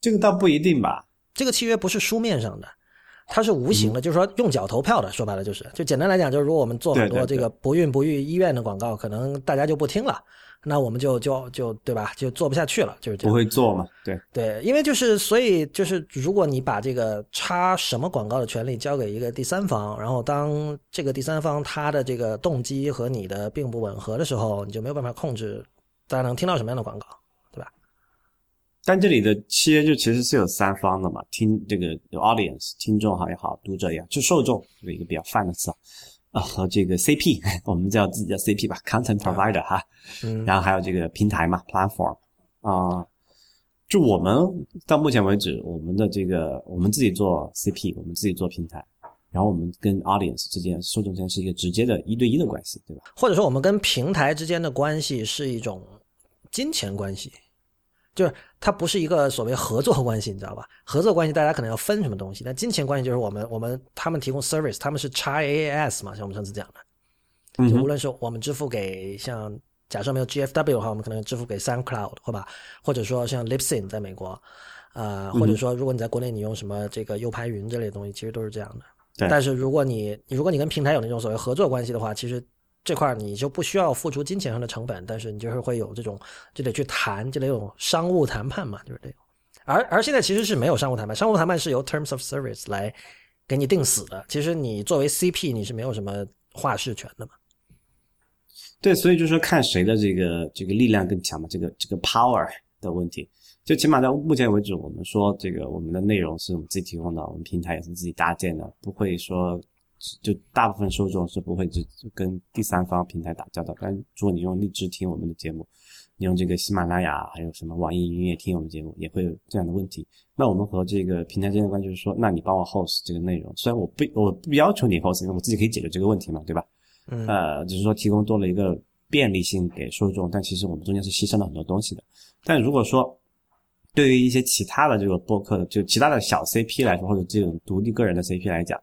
这个倒不一定吧。这个契约不是书面上的，它是无形的，就是说用脚投票的。说白了就是，就简单来讲，就是如果我们做很多这个不孕不育医院的广告，可能大家就不听了。那我们就就就对吧？就做不下去了，就是这样。不会做嘛？对对，因为就是所以就是，如果你把这个插什么广告的权利交给一个第三方，然后当这个第三方他的这个动机和你的并不吻合的时候，你就没有办法控制大家能听到什么样的广告，对吧？但这里的契约就其实是有三方的嘛，听这个有 audience 听众好也好，读者也好，就受众是一个比较泛的词。啊，和这个 CP，我们叫自己叫 CP 吧，Content Provider 哈，嗯，然后还有这个平台嘛，Platform 啊，就我们到目前为止，我们的这个我们自己做 CP，我们自己做平台，然后我们跟 Audience 之间、受众之间是一个直接的一对一的关系，对吧？或者说，我们跟平台之间的关系是一种金钱关系。就是它不是一个所谓合作关系，你知道吧？合作关系大家可能要分什么东西，但金钱关系就是我们我们他们提供 service，他们是 x AAS 嘛，像我们上次讲的，就无论是我们支付给像假设没有 GFW 的话，我们可能支付给 SoundCloud，或吧，或者说像 Libsyn 在美国，呃，或者说如果你在国内你用什么这个 U 盘云这类东西，其实都是这样的。对但是如果你如果你跟平台有那种所谓合作关系的话，其实这块你就不需要付出金钱上的成本，但是你就是会有这种就得去谈，就得有商务谈判嘛，就是这种。而而现在其实是没有商务谈判，商务谈判是由 Terms of Service 来给你定死的。其实你作为 CP 你是没有什么话事权的嘛。对，所以就是说看谁的这个这个力量更强嘛，这个这个 power 的问题。就起码到目前为止，我们说这个我们的内容是我们自己提供的，我们平台也是自己搭建的，不会说就大部分受众是不会只跟第三方平台打交道。但如果你用荔枝听我们的节目，你用这个喜马拉雅还有什么网易云音乐听我们节目，也会有这样的问题。那我们和这个平台之间的关系就是说，那你帮我 host 这个内容，虽然我不我不要求你 host，因为我自己可以解决这个问题嘛，对吧？嗯呃，只是说提供多了一个便利性给受众，但其实我们中间是牺牲了很多东西的。但如果说对于一些其他的这个播客的，就其他的小 CP 来说，或者这种独立个人的 CP 来讲，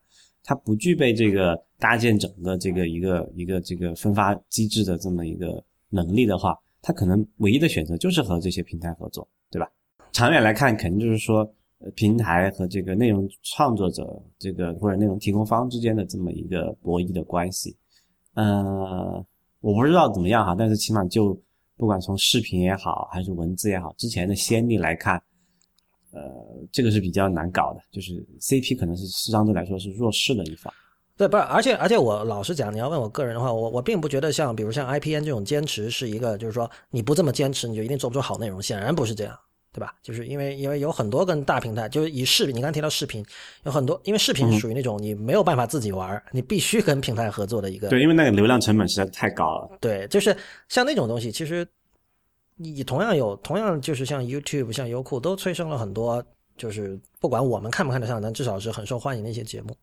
它不具备这个搭建整个这个一个一个这个分发机制的这么一个能力的话，它可能唯一的选择就是和这些平台合作，对吧？长远来看，肯定就是说，呃平台和这个内容创作者这个或者内容提供方之间的这么一个博弈的关系。呃，我不知道怎么样哈，但是起码就不管从视频也好，还是文字也好，之前的先例来看，呃，这个是比较难搞的，就是 CP 可能是相对来说是弱势的一方。对，不是，而且而且我老实讲，你要问我个人的话，我我并不觉得像比如像 IPN 这种坚持是一个，就是说你不这么坚持，你就一定做不出好内容，显然不是这样，对吧？就是因为因为有很多跟大平台，就是以视频，你刚才提到视频，有很多，因为视频属于那种你没有办法自己玩，你必须跟平台合作的一个，对，因为那个流量成本实在太高了。对，就是像那种东西，其实你同样有，同样就是像 YouTube、像优酷都催生了很多，就是不管我们看不看得上，但至少是很受欢迎的一些节目。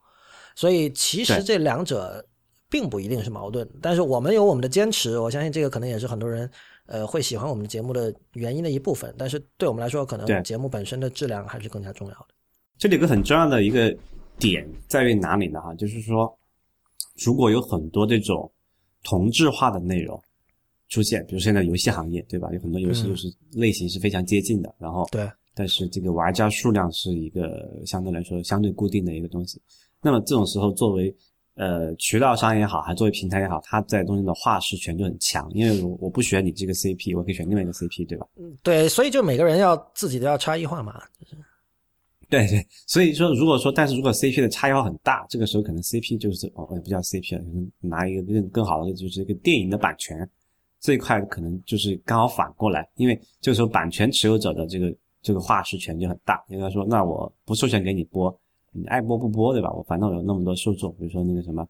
所以其实这两者并不一定是矛盾，但是我们有我们的坚持，我相信这个可能也是很多人呃会喜欢我们的节目的原因的一部分。但是对我们来说，可能节目本身的质量还是更加重要的。这里有个很重要的一个点在于哪里呢？哈，就是说，如果有很多这种同质化的内容出现，比如现在游戏行业，对吧？有很多游戏嗯就是类型是非常接近的，然后对，但是这个玩家数量是一个相对来说相对固定的一个东西。那么这种时候，作为呃渠道商也好，还作为平台也好，它在中间的话事权就很强，因为我我不选你这个 CP，我可以选另外一个 CP，对吧？嗯对，所以就每个人要自己都要差异化嘛。对对，所以说如果说，但是如果 CP 的差异化很大，这个时候可能 CP 就是哦，也不叫 CP 了，可能拿一个更更好的，就是一个电影的版权这一块，可能就是刚好反过来，因为这个时候版权持有者的这个这个话事权就很大，应该说，那我不授权给你播，你爱播不播，对吧？我反正有那么多受众，比如说那个什么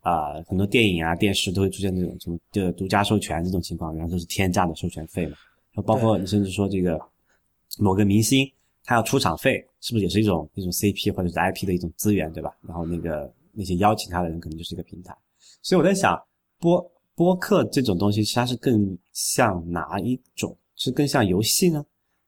啊、很多电影啊、电视都会出现这种什么这独家授权这种情况，然后都是天价的授权费嘛，包括你甚至说这个某个明星。他要出场费，是不是也是一种一种 CP 或者是 IP 的一种资源，对吧？然后那个那些邀请他的人可能就是一个平台，所以我在想，播播客这种东西，它是更像哪一种？是更像游戏呢，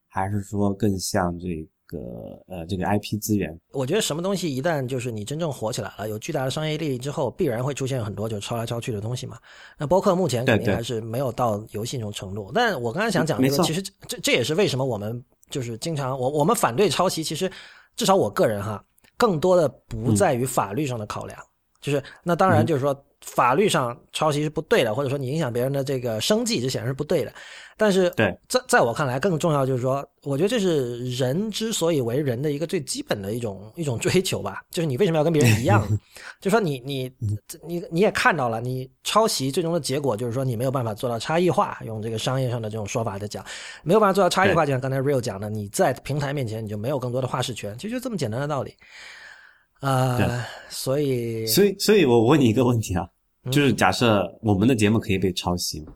还是说更像这个呃这个 IP 资源？我觉得什么东西一旦就是你真正火起来了，有巨大的商业利益之后，必然会出现很多就抄来抄去的东西嘛。那播客目前肯定还是没有到游戏那种程度。但我刚才想讲这个，其实这这也是为什么我们就是经常我我们反对抄袭，其实至少我个人哈，更多的不在于法律上的考量，就是那当然就是说法律上抄袭是不对的，或者说你影响别人的这个生计，这显然是不对的。但是对，在在我看来，更重要就是说，我觉得这是人之所以为人的一个最基本的一种 一种追求吧，就是你为什么要跟别人一样？就说你你你你也看到了，你抄袭最终的结果就是说你没有办法做到差异化，用这个商业上的这种说法来讲，没有办法做到差异化，就像刚才 Real 讲的，你在平台面前你就没有更多的话事权，其实就这么简单的道理。呃，所以所以，所以我问你一个问题啊，嗯就是假设我们的节目可以被抄袭吗？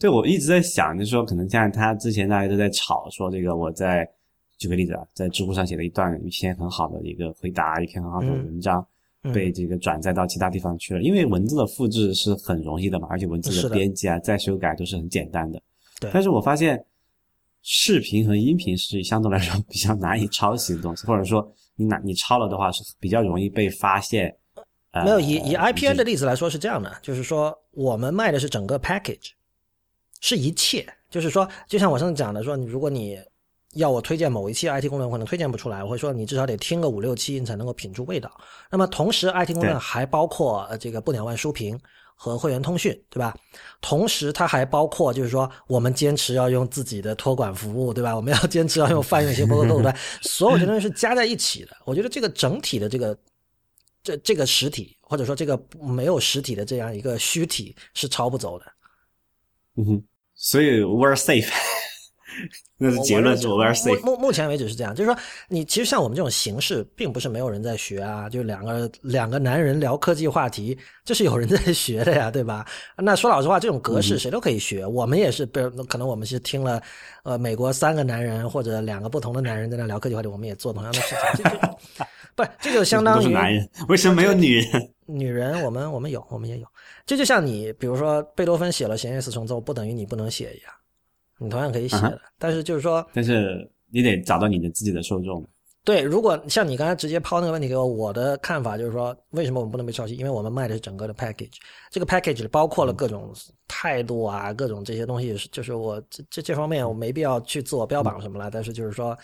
对，我一直在想，就是说，可能像他之前大家都在吵说这个，我在举个例子啊，在知乎上写了一段一篇很好的一个回答，一篇很好的嗯文章，嗯被这个转载到其他地方去了。因为文字的复制是很容易的嘛，而且文字的的编辑啊、再修改都是很简单的。对但是我发现视频和音频是相对来说 比较难以抄袭的东西，或者说你拿你抄了的话是比较容易被发现。呃、没有以以 IPN 的例子来说是这样的，就是说我们卖的是整个 package，是一切，就是说，就像我上次讲的，说你如果你要我推荐某一期 IT 公论，我可能推荐不出来，我会说你至少得听个五六期，你才能够品出味道。那么同时，IT 公论还包括呃这个不鸟万书评和会员通讯，对吧？同时，它还包括就是说，我们坚持要用自己的托管服务，对吧？我们要坚持要用泛用型博 客客户端，所有这东西是加在一起的。我觉得这个整体的这个这这个实体，或者说这个没有实体的这样一个虚体是抄不走的。嗯哼，所以 we're safe，那是结论是 we're safe。目目前为止是这样，就是说你其实像我们这种形式，并不是没有人在学啊，就两个两个男人聊科技话题，这是有人在学的呀，对吧？那说老实话，这种格式谁都可以学，我们也是，比如可能我们是听了呃美国三个男人或者两个不同的男人在那聊科技话题，我们也做同样的事情，不这就相当于男人 为什么没有女人？女人我们我们有，我们也有。这就像你，比如说贝多芬写了弦乐四重奏，不等于你不能写一样，你同样可以写的。但是就是说，但是你得找到你的自己的受众。对，如果像你刚才直接抛那个问题给我，我的看法就是说，为什么我们不能被抄袭？因为我们卖的是整个的 package，这个 package 包括了各种态度啊，各种这些东西，就是我这这这方面我没必要去自我标榜什么了。但是就是说，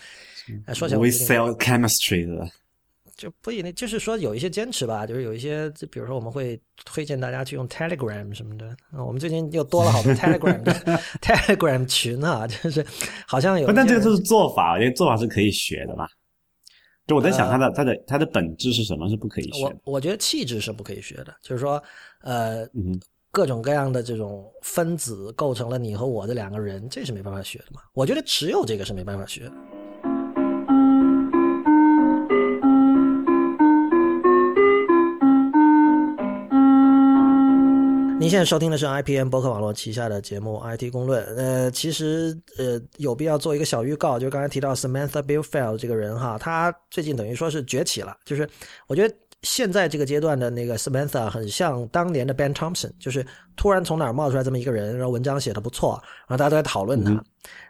说起来，we sell chemistry 的。就不一定，就是说有一些坚持吧，就是有一些，就比如说我们会推荐大家去用 Telegram 什么的。我们最近又多了好多 Telegram 的 Telegram 群啊，就是好像有。但这个就是做法，因为做法是可以学的嘛。就我在想，它的它的它的本质是什么？是不可以学。我我觉得气质是不可以学的，就是说，呃，各种各样的这种分子构成了你和我的两个人，这是没办法学的嘛。我觉得只有这个是没办法学的。您现在收听的是 IPM 博客网络旗下的节目《IT 公论》。呃，其实呃有必要做一个小预告，就是刚才提到 Samantha b i l l f e l d 这个人哈，他最近等于说是崛起了。就是我觉得现在这个阶段的那个 Samantha 很像当年的 Ben Thompson，就是突然从哪儿冒出来这么一个人，然后文章写的不错，然后大家都在讨论他。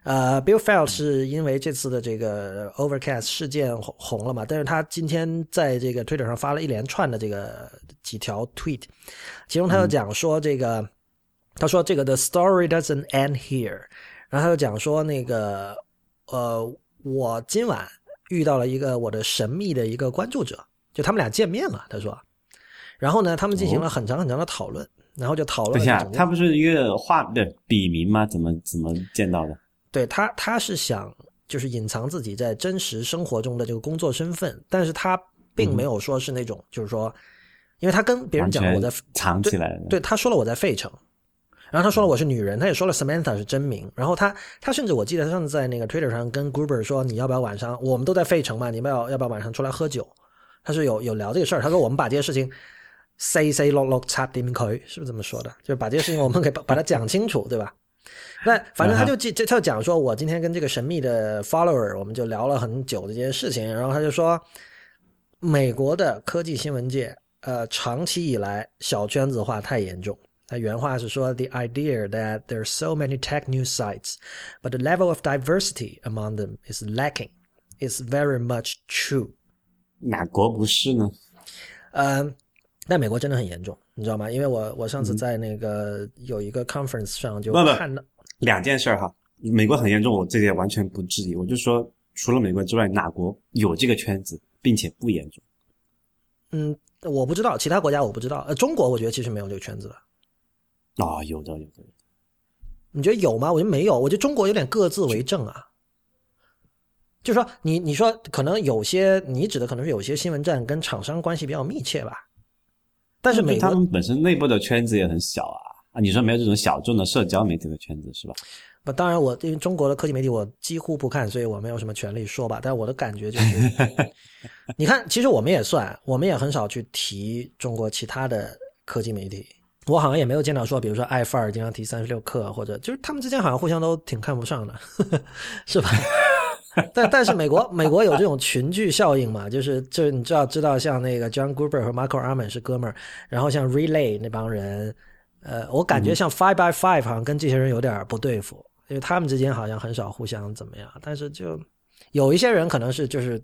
呃 b i l l f e l d 是因为这次的这个 Overcast 事件红红了嘛，但是他今天在这个 Twitter 上发了一连串的这个。几条 tweet，其中他又讲说这个，他说这个 the story doesn't end here，然后他又讲说那个，呃，我今晚遇到了一个我的神秘的一个关注者，就他们俩见面了，他说，然后呢，他们进行了很长很长的讨论，然后就讨论。等下，他不是一个化的笔名吗？怎么怎么见到的？对他，他是想就是隐藏自己在真实生活中的这个工作身份，但是他并没有说是那种就是说。因为他跟别人讲我在藏起来，对他说了我在费城，然后他说了我是女人，他也说了 Samantha 是真名，然后他他甚至我记得他上次在那个 Twitter 上跟 Gruber 说你要不要晚上我们都在费城嘛，你们要要不要晚上出来喝酒？他是有有聊这个事儿，他说我们把这些事情 say say 落落插点可以，是不是这么说的？就是把这些事情我们给把 把它讲清楚，对吧？那反正他就记这他就讲说我今天跟这个神秘的 follower 我们就聊了很久这些事情，然后他就说美国的科技新闻界。呃，长期以来小圈子化太严重。他原话是说：“The idea that there are so many tech news sites, but the level of diversity among them is lacking, is very much true。”哪国不是呢？嗯，但美国真的很严重，你知道吗？因为我我上次在那个有一个 conference 上就看到两件事哈。美国很严重，我这点完全不质疑。我就说，除了美国之外，哪国有这个圈子，并且不严重？嗯。我不知道其他国家，我不知道。呃，中国我觉得其实没有这个圈子的。啊，有的，有的。你觉得有吗？我觉得没有。我觉得中国有点各自为政啊。就是说，你你说可能有些你指的可能是有些新闻站跟厂商关系比较密切吧。但是美他们本身内部的圈子也很小啊。啊，你说没有这种小众的社交媒体的圈子是吧？不，当然我因为中国的科技媒体我几乎不看，所以我没有什么权利说吧。但我的感觉就是，你看，其实我们也算，我们也很少去提中国其他的科技媒体。我好像也没有见到说，比如说爱范儿经常提三十六氪，或者就是他们之间好像互相都挺看不上的，是吧？但但是美国美国有这种群聚效应嘛，就是就是你知道知道像那个 John Gruber 和 Michael Arman 是哥们儿，然后像 Relay 那帮人，呃，我感觉像 Five by Five 好像跟这些人有点不对付。因为他们之间好像很少互相怎么样，但是就有一些人可能是就是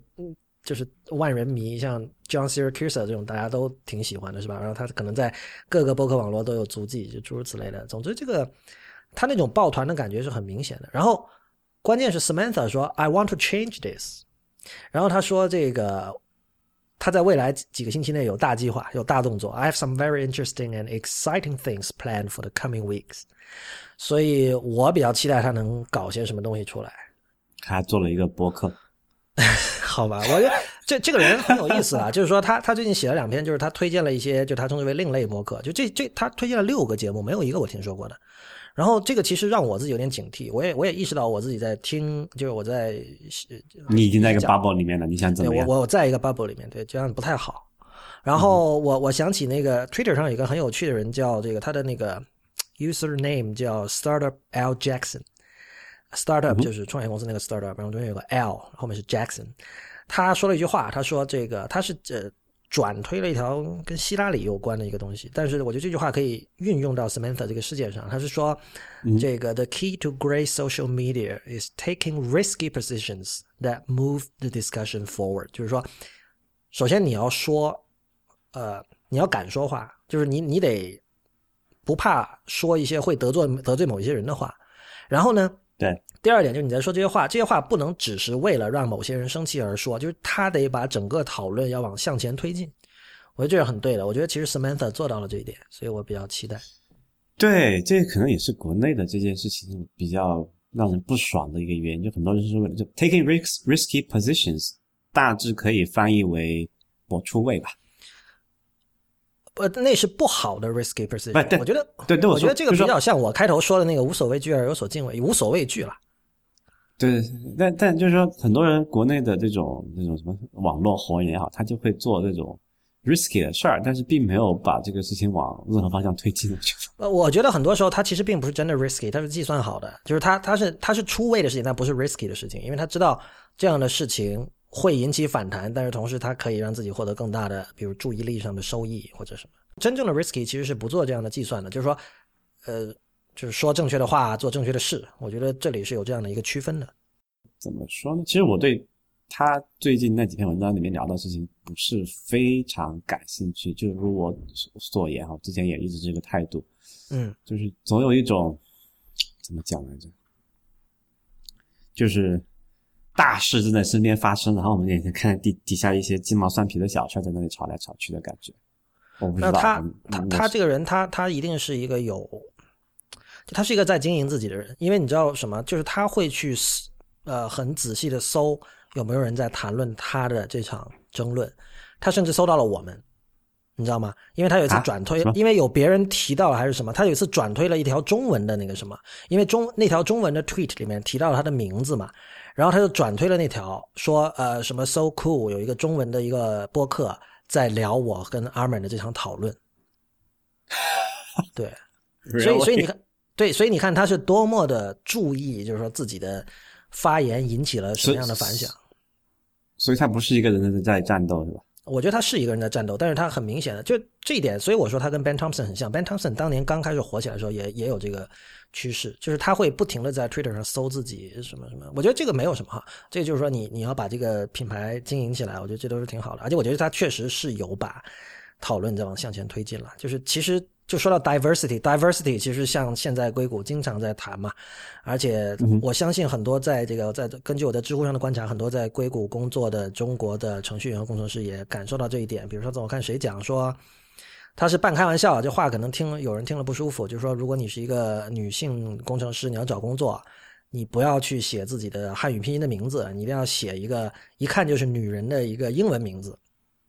就是万人迷，像 John Siracusa 这种大家都挺喜欢的，是吧？然后他可能在各个博客网络都有足迹，就诸如此类的。总之，这个他那种抱团的感觉是很明显的。然后关键是 Samantha 说 I want to change this，然后他说这个他在未来几个星期内有大计划，有大动作。I have some very interesting and exciting things planned for the coming weeks。所以我比较期待他能搞些什么东西出来。他还做了一个博客，好吧，我觉得这这个人很有意思啊，就是说他他最近写了两篇，就是他推荐了一些，就他称之为另类博客，就这这他推荐了六个节目，没有一个我听说过的。然后这个其实让我自己有点警惕，我也我也意识到我自己在听，就是我在你已经在一个 bubble 里面了，你想怎么样？我我在一个 bubble 里面，对，这样不太好。然后我我想起那个 Twitter 上有一个很有趣的人，叫这个他的那个 user name 叫 Startup L Jackson，Startup 就是创业公司那个 Startup，然后中间有个 L，后面是 Jackson。他说了一句话，他说这个他是呃。转推了一条跟希拉里有关的一个东西，但是我觉得这句话可以运用到 Samantha 这个事件上。他是说，这个 The key to great social media is taking risky positions that move the discussion forward。就是说，首先你要说，呃，你要敢说话，就是你你得不怕说一些会得罪得罪某一些人的话。然后呢？对，第二点就是你在说这些话，这些话不能只是为了让某些人生气而说，就是他得把整个讨论要往向前推进。我觉得这是很对的。我觉得其实 Samantha 做到了这一点，所以我比较期待。对，这可能也是国内的这件事情比较让人不爽的一个原因，就很多人是为了就 taking risks risky positions，大致可以翻译为我出位吧。呃，那是不好的 risky position。不，我觉得，对对，我觉得这个比较像我开头说的那个无所畏惧而有所敬畏，无所畏惧了。对，但但就是说，很多人国内的这种这种什么网络红人也好，他就会做这种 risky 的事儿，但是并没有把这个事情往任何方向推进。呃，我觉得很多时候他其实并不是真的 risky，他是计算好的，就是他他是他是出位的事情，但不是 risky 的事情，因为他知道这样的事情。会引起反弹，但是同时它可以让自己获得更大的，比如注意力上的收益或者什么。真正的 risky 其实是不做这样的计算的，就是说，呃，就是说正确的话，做正确的事。我觉得这里是有这样的一个区分的。怎么说呢？其实我对他最近那几篇文章里面聊的事情不是非常感兴趣。就如我所言哈，之前也一直这个态度。嗯，就是总有一种怎么讲来着？就是。大事正在身边发生，然后我们眼前看底底下一些鸡毛蒜皮的小事在那里吵来吵去的感觉。我不知道。那他他他这个人，他他一定是一个有，他是一个在经营自己的人，因为你知道什么？就是他会去呃很仔细的搜有没有人在谈论他的这场争论，他甚至搜到了我们。你知道吗？因为他有一次转推，因为有别人提到了还是什么，他有一次转推了一条中文的那个什么，因为中那条中文的 tweet 里面提到了他的名字嘛，然后他就转推了那条说呃什么 so cool 有一个中文的一个播客在聊我跟阿门的这场讨论，对，所以所以你看，对，所以你看他是多么的注意，就是说自己的发言引起了什么样的反响，所以他不是一个人在战斗，是吧？我觉得他是一个人在战斗，但是他很明显的就这一点，所以我说他跟 Ben Thompson 很像。Ben Thompson 当年刚开始火起来的时候，也也有这个趋势，就是他会不停的在 Twitter 上搜自己什么什么。我觉得这个没有什么哈，这个就是说你你要把这个品牌经营起来，我觉得这都是挺好的。而且我觉得他确实是有把讨论在往向前推进了，就是其实。就说到 diversity，diversity 其实像现在硅谷经常在谈嘛，而且我相信很多在这个在根据我在知乎上的观察，很多在硅谷工作的中国的程序员和工程师也感受到这一点。比如说，我看谁讲说，他是半开玩笑，这话可能听有人听了不舒服。就是说，如果你是一个女性工程师，你要找工作，你不要去写自己的汉语拼音的名字，你一定要写一个一看就是女人的一个英文名字。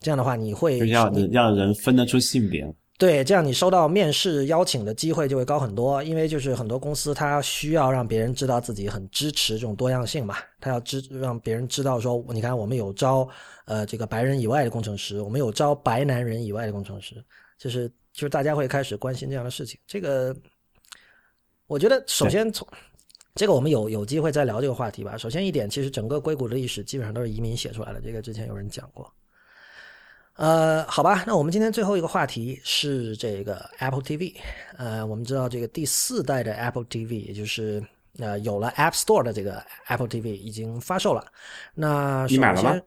这样的话，你会要让人分得出性别。对，这样你收到面试邀请的机会就会高很多，因为就是很多公司它需要让别人知道自己很支持这种多样性嘛，他要知让别人知道说，你看我们有招呃这个白人以外的工程师，我们有招白男人以外的工程师，就是就是大家会开始关心这样的事情。这个我觉得首先从这个我们有有机会再聊这个话题吧。首先一点，其实整个硅谷的历史基本上都是移民写出来的，这个之前有人讲过。呃，好吧，那我们今天最后一个话题是这个 Apple TV。呃，我们知道这个第四代的 Apple TV，也就是呃有了 App Store 的这个 Apple TV 已经发售了。那你买了吗？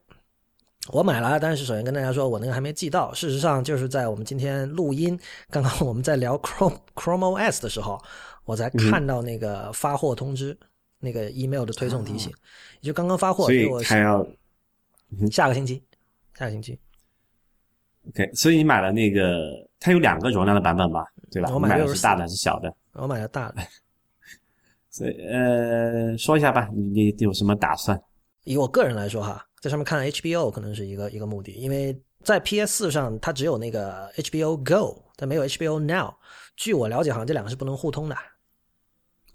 我买了，但是首先跟大家说，我那个还没寄到。事实上，就是在我们今天录音，刚刚我们在聊 Chrome Chrome OS 的时候，我才看到那个发货通知，那个 email 的推送提醒，也就刚刚发货，所以我还要下个星期，下个星期。OK，所以你买了那个，它有两个容量的版本吧？对吧？我买64买的是大的还是小的？我买了大的，所以呃，说一下吧，你你有什么打算？以我个人来说哈，在上面看 HBO 可能是一个一个目的，因为在 PS 四上它只有那个 HBO Go，但没有 HBO Now。据我了解，好像这两个是不能互通的。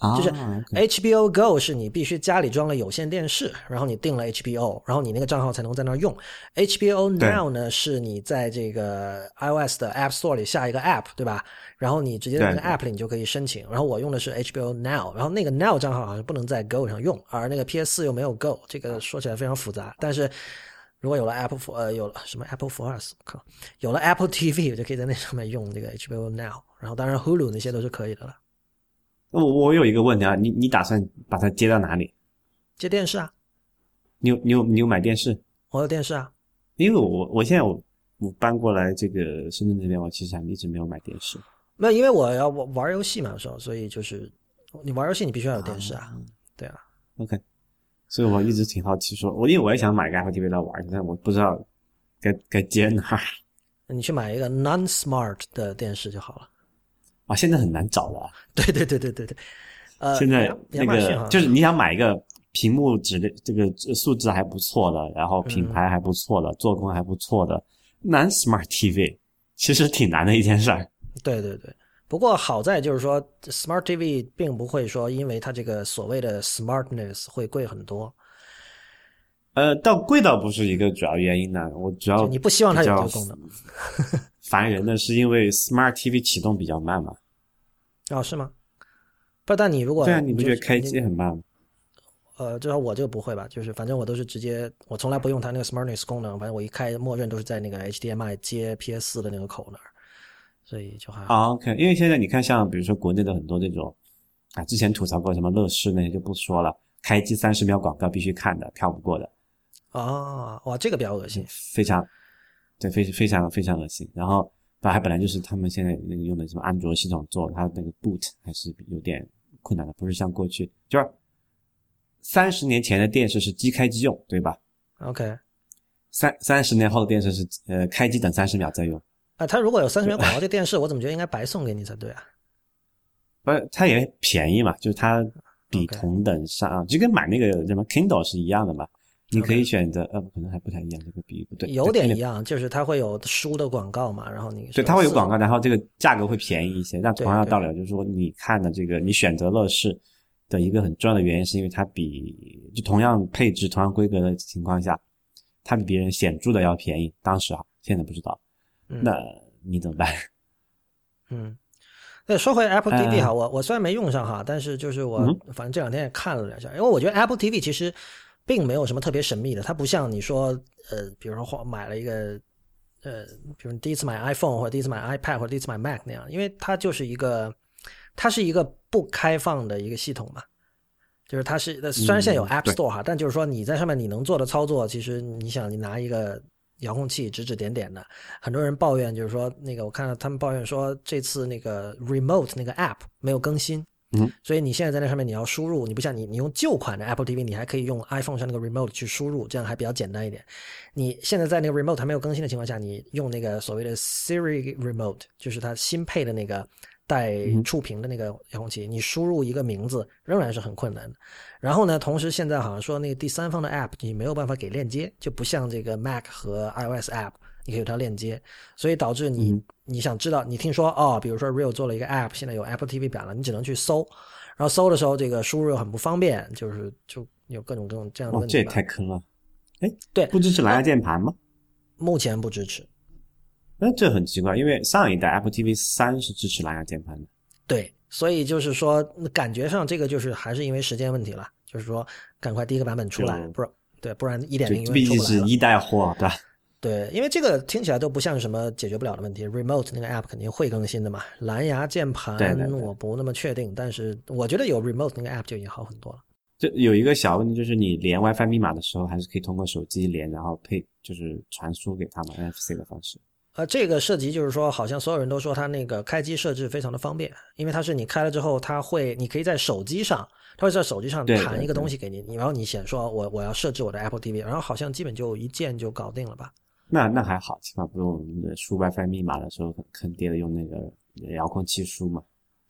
啊就是 HBO Go 是你必须家里装了有线电视，然后你订了 HBO，然后你那个账号才能在那儿用。HBO Now 呢是你在这个 iOS 的 App Store 里下一个 App，对吧？然后你直接在那个 App 里你就可以申请。然后我用的是 HBO Now，然后那个 Now 账号好像不能在 Go 上用，而那个 PS 四又没有 Go，这个说起来非常复杂。但是如果有了 Apple 呃有了什么 Apple for Us，靠，有了 Apple TV，我就可以在那上面用这个 HBO Now。然后当然 Hulu 那些都是可以的了。我我有一个问题啊，你你打算把它接到哪里？接电视啊，你有你有你有买电视？我有电视啊。因为我我现在我我搬过来这个深圳这边，我其实还一直没有买电视。没有，因为我要玩玩游戏嘛，有时候，所以就是你玩游戏，你必须要有电视啊。对啊，OK，所以我一直挺好奇说，我因为我也想买个 Apple TV 来玩，但我不知道该该接哪儿 你去买一个 non-smart 的电视就好了。啊，现在很难找的啊。对对对对对对。呃，现在那个就是你想买一个屏幕质量这个素质还不错的，然后品牌还不错的，做工还不错的 non smart TV，其实挺难的一件事儿。对对对。不过好在就是说，smart TV 并不会说因为它这个所谓的 smartness 会贵很多，呃，倒贵倒不是一个主要原因呢，我主要你不希望它有这比较个功能。烦人的是因为 smart TV 启动比较慢嘛。哦，是吗？不，但你如果对啊，你不觉得开机很慢吗？呃，至少我这个不会吧，就是反正我都是直接，我从来不用它那个 smartness 功能，反正我一开，默认都是在那个 HDMI 接 PS 四的那个口那儿，所以就还好。啊，OK，因为现在你看，像比如说国内的很多这种啊，之前吐槽过什么乐视那些就不说了，开机三十秒广告必须看的，跳不过的，啊，哇，这个比较恶心。非常对，非非常非常恶心。然后本还本来就是他们现在那个用的什么安卓系统做，它那个 boot 还是有点困难的，不是像过去就是三十年前的电视是机开机用，对吧？OK，三三十年后的电视是呃开机等三十秒再用。啊，它如果有三十秒广告，这电视我怎么觉得应该白送给你才对啊？不，它也便宜嘛，就是它比同等上就跟买那个什么 Kindle 是一样的嘛。你可以选择，呃，可能还不太一样，这个比喻不对，有点一样，就是它会有书的广告嘛，然后你对，它会有广告。然后这个价格会便宜一些。但同样的道理，就是说你看的这个，你选择乐视的一个很重要的原因，是因为它比就同样配置、同样规格的情况下，它比别人显著的要便宜。当时啊，现在不知道，嗯那你怎么办？嗯，对，说回 Apple TV 呃哈，我我虽然没用上哈，但是就是我嗯反正这两天也看了两下，因为我觉得 Apple TV 其实并没有什么特别神秘的，它不像你说呃，比如说花买了一个呃，比如你第一次买 iPhone 或者第一次买 iPad 或者第一次买 Mac 那样，因为它就是一个它是一个不开放的一个系统嘛。就是它是，呃虽然现在有嗯 App Store 哈，但就是说你在上面你能做的操作，其实你想你拿一个遥控器指指点点的，很多人抱怨就是说那个我看到他们抱怨说这次那个 Remote 那个 App 没有更新，嗯，所以你现在在那上面你要输入，你不像你你用旧款的 Apple TV，你还可以用 iPhone 上那个 Remote 去输入，这样还比较简单一点。你现在在那个 Remote 还没有更新的情况下，你用那个所谓的 Siri Remote，就是它新配的那个带触屏的那个遥控器，你输入一个名字仍然是很困难的。然后呢，同时现在好像说那个第三方的 App 你没有办法给链接，就不像这个 Mac 和 iOS App 你可以有条链接，所以导致你、嗯你想知道，你听说哦，比如说 Real 做了一个 App，现在有 Apple TV 版了，你只能去搜，然后搜的时候这个输入又很不方便，就是就有各种各种这样的哦，这也问题吧。太坑了。哎，对不支持蓝牙键盘吗？目前不支持。那这很奇怪，因为上一代 Apple TV 三是支持蓝牙键盘的。对，所以就是说，感觉上这个就是还是因为时间问题了，就是说赶快第一个版本出来，不然对，不然一点零就毕永远出不来了。竟是一代货，对吧？对，因为这个听起来都不像是什么解决不了的问题。Remote 那个 app 肯定会更新的嘛，蓝牙键盘我不那么确定，但是我觉得有 Remote 那个 app 就已经好很多了。就有一个小问题，就是你连 WiFi 密码的时候，还是可以通过手机连，然后配就是传输给他们 NFC 的方式。呃，这个涉及就是说，好像所有人都说它那个开机设置非常的方便，因为它是你开了之后，它会，你可以在手机上，它会在手机上弹一个东西给你，你然后你显说我我要设置我的 Apple TV，然后好像基本就一键就搞定了吧？那那还好，起码不用输 WiFi 密码的时候很坑爹的用那个遥控器输嘛。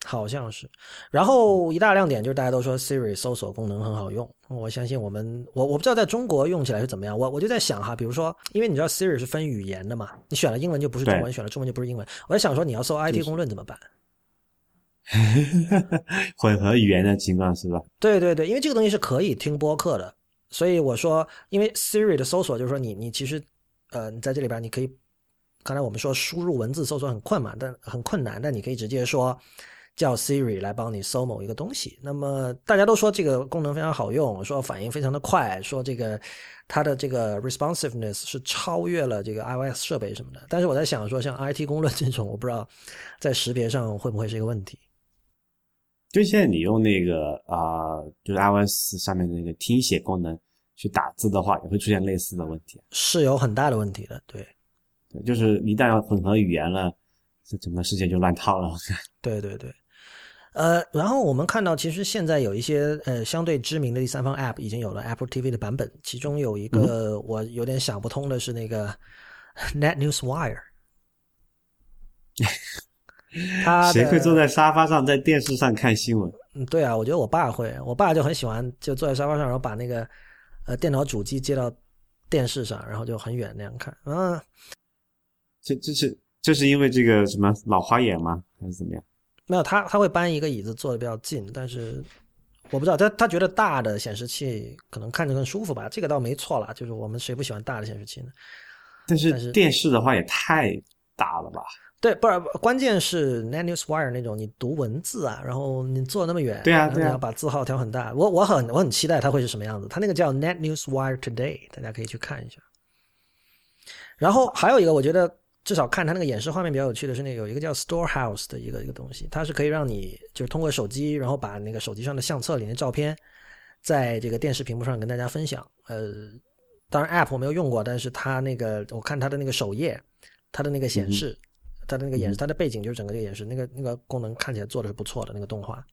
好像是，然后一大亮点就是大家都说 Siri 搜索功能很好用，我相信我们我我不知道在中国用起来是怎么样，我我就在想哈，比如说，因为你知道 Siri 是分语言的嘛，你选了英文就不是中文，选了中文就不是英文，我在想说你要搜 IT 公论怎么办？混合语言的情况是吧？对对对，因为这个东西是可以听播客的，所以我说，因为 Siri 的搜索就是说你你其实呃你在这里边你可以，刚才我们说输入文字搜索很困难，但很困难，但你可以直接说。叫 Siri 来帮你搜某一个东西，那么大家都说这个功能非常好用，说反应非常的快，说这个它的这个 responsiveness 是超越了这个 iOS 设备什么的。但是我在想说，像 IT 公论这种，我不知道在识别上会不会是一个问题。就现在你用那个啊，就是 iOS 上面的那个听写功能去打字的话，也会出现类似的问题，是有很大的问题的。对，对，就是一旦要混合语言了，这整个世界就乱套了。对对对。呃，然后我们看到，其实现在有一些呃相对知名的第三方 App 已经有了 Apple TV 的版本，其中有一个我有点想不通的是那个 Net News Wire。他谁会坐在沙发上在电视上看新闻？嗯，对啊，我觉得我爸会，我爸就很喜欢就坐在沙发上，然后把那个呃电脑主机接到电视上，然后就很远那样看。啊，这这是这是因为这个什么老花眼吗？还是怎么样？没有他，他会搬一个椅子坐的比较近，但是我不知道他他觉得大的显示器可能看着更舒服吧，这个倒没错了，就是我们谁不喜欢大的显示器呢？但是电视的话也太大了吧？对，不是关键是 Net News Wire 那种你读文字啊，然后你坐那么远，对啊，你要把字号调很大，我我很我很期待它会是什么样子。它那个叫 Net News Wire Today，大家可以去看一下。然后还有一个，我觉得。至少看它那个演示画面比较有趣的是，那有一个叫 Storehouse 的一个一个东西，它是可以让你就是通过手机，然后把那个手机上的相册里的照片，在这个电视屏幕上跟大家分享。呃，当然 App 我没有用过，但是它那个我看它的那个首页，它的那个显示，它的那个演示，它的背景就是整个这个演示，那个那个功能看起来做的是不错的那个动画。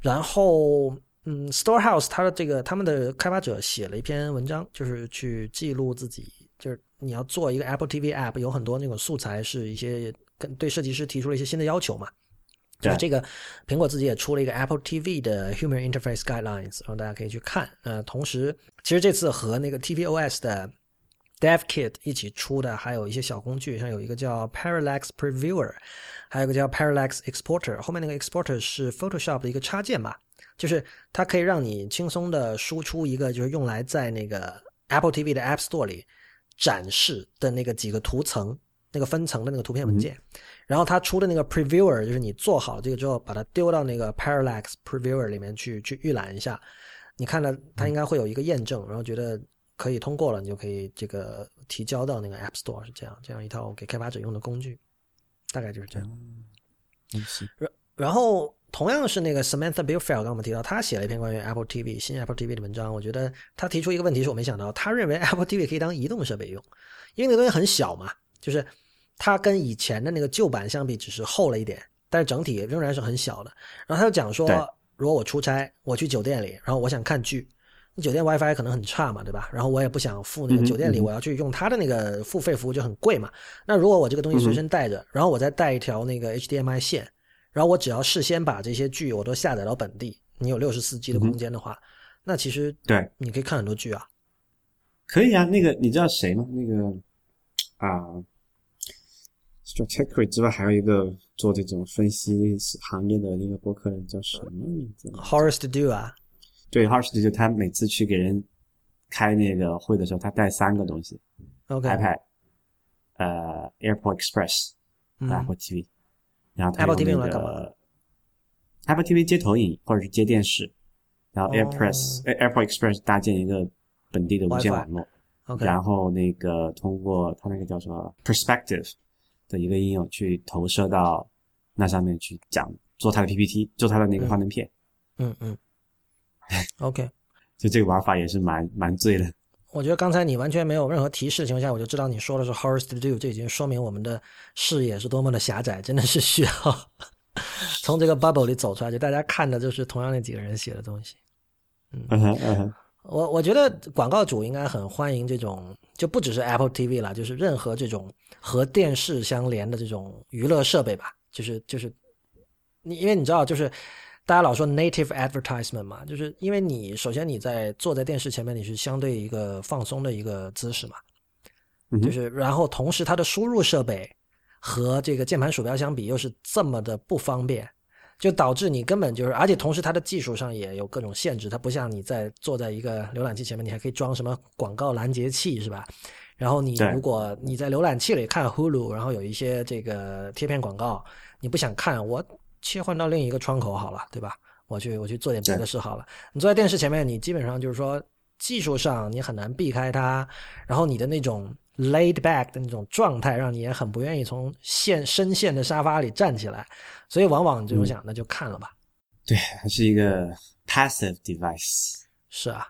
然后，嗯，Storehouse 它的这个他们的开发者写了一篇文章，就是去记录自己。就是你要做一个 Apple TV App，有很多那种素材是一些跟对设计师提出了一些新的要求嘛。就是这个，苹果自己也出了一个 Apple TV 的 Human Interface Guidelines，然后大家可以去看。呃，同时，其实这次和那个 tvOS 的 Dev Kit 一起出的还有一些小工具，像有一个叫 Parallax Previewer，还有个叫 Parallax Exporter。后面那个 Exporter 是 Photoshop 的一个插件吧，就是它可以让你轻松的输出一个，就是用来在那个 Apple TV 的 App Store 里。展示的那个几个图层，那个分层的那个图片文件，然后它出的那个 previewer 就是你做好这个之后，把它丢到那个 parallax previewer 里面去去预览一下，你看了它应该会有一个验证，然后觉得可以通过了，你就可以这个提交到那个 App Store 是这样，这样一套给开发者用的工具，大概就是这样。嗯，是。然然后。同样是那个 Samantha b i l f e l d 刚刚我们提到，他写了一篇关于 Apple TV 新 Apple TV 的文章。我觉得他提出一个问题是我没想到，他认为 Apple TV 可以当移动设备用，因为那个东西很小嘛，就是它跟以前的那个旧版相比只是厚了一点，但是整体仍然是很小的。然后他就讲说，如果我出差，我去酒店里，然后我想看剧，酒店 WiFi 可能很差嘛，对吧？然后我也不想付那个酒店里我要去用他的那个付费服务就很贵嘛。那如果我这个东西随身带着，然后我再带一条那个 HDMI 线。然后我只要事先把这些剧我都下载到本地，你有六十四 G 的空间的话，那其实对，你可以看很多剧啊。可以啊，那个你知道谁吗？那个啊 s t r a t e c y 之外还有一个做这种分析行业的那个博客人叫什么名字？Horace to do 啊。对，Horace to do，他每次去给人开那个会的时候，他带三个东西：iPad、呃，AirPort Express、Apple TV。然后 TV 那个 Apple TV 接投影或者是接电视，然后 AirPress、AirPort Express 搭建一个本地的无线网络，然后那个通过它那个叫什么 Perspective 的一个应用去投射到那上面去讲做它的 PPT，做它的那个幻灯片。嗯嗯。OK，就这个玩法也是蛮蛮醉的。我觉得刚才你完全没有任何提示的情况下，我就知道你说的是 Horse to Do，这已经说明我们的视野是多么的狭窄，真的是需要 从这个 bubble 里走出来，就大家看的就是同样那几个人写的东西。嗯我我觉得广告主应该很欢迎这种，就不只是 Apple TV 了，就是任何这种和电视相连的这种娱乐设备吧，就是就是你因为你知道就是。大家老说 native advertisement 嘛，就是因为你首先你在坐在电视前面，你是相对一个放松的一个姿势嘛，就是然后同时它的输入设备和这个键盘鼠标相比又是这么的不方便，就导致你根本就是，而且同时它的技术上也有各种限制，它不像你在坐在一个浏览器前面，你还可以装什么广告拦截器是吧？然后你如果你在浏览器里看 Hulu，然后有一些这个贴片广告，你不想看我。切换到另一个窗口好了，对吧？我去，我去做点别的事好了。你坐在电视前面，你基本上就是说技术上你很难避开它，然后你的那种 laid back 的那种状态，让你也很不愿意从线深陷的沙发里站起来，所以往往就想那就看了吧。对，它是一个 passive device。是啊。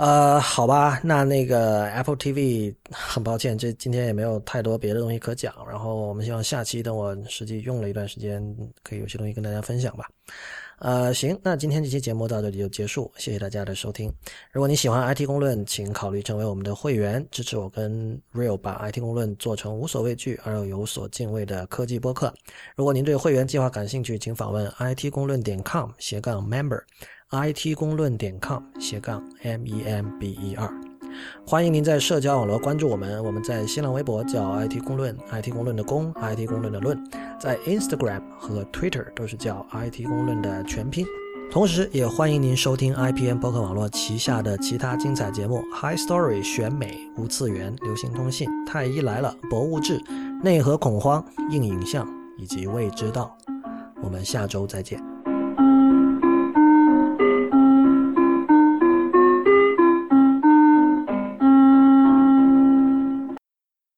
呃，好吧，那那个 Apple TV，很抱歉，这今天也没有太多别的东西可讲。然后我们希望下期等我实际用了一段时间，可以有些东西跟大家分享吧。呃，行，那今天这期节目到这里就结束，谢谢大家的收听。如果你喜欢 IT 公论，请考虑成为我们的会员，支持我跟 Real 把 IT 公论做成无所畏惧而又有所敬畏的科技播客。如果您对会员计划感兴趣，请访问 IT 公论点 com 斜杠 member。It 公论点 com 斜杠 m e m b e r，欢迎您在社交网络关注我们。我们在新浪微博叫 it 公论，it 公论的公，it 公论的论，在 Instagram 和 Twitter 都是叫 it 公论的全拼。同时，也欢迎您收听 IPN 博客网络旗下的其他精彩节目：High Story 选美、无次元、流行通信、太医来了、博物志、内核恐慌、硬影像以及未知道。我们下周再见。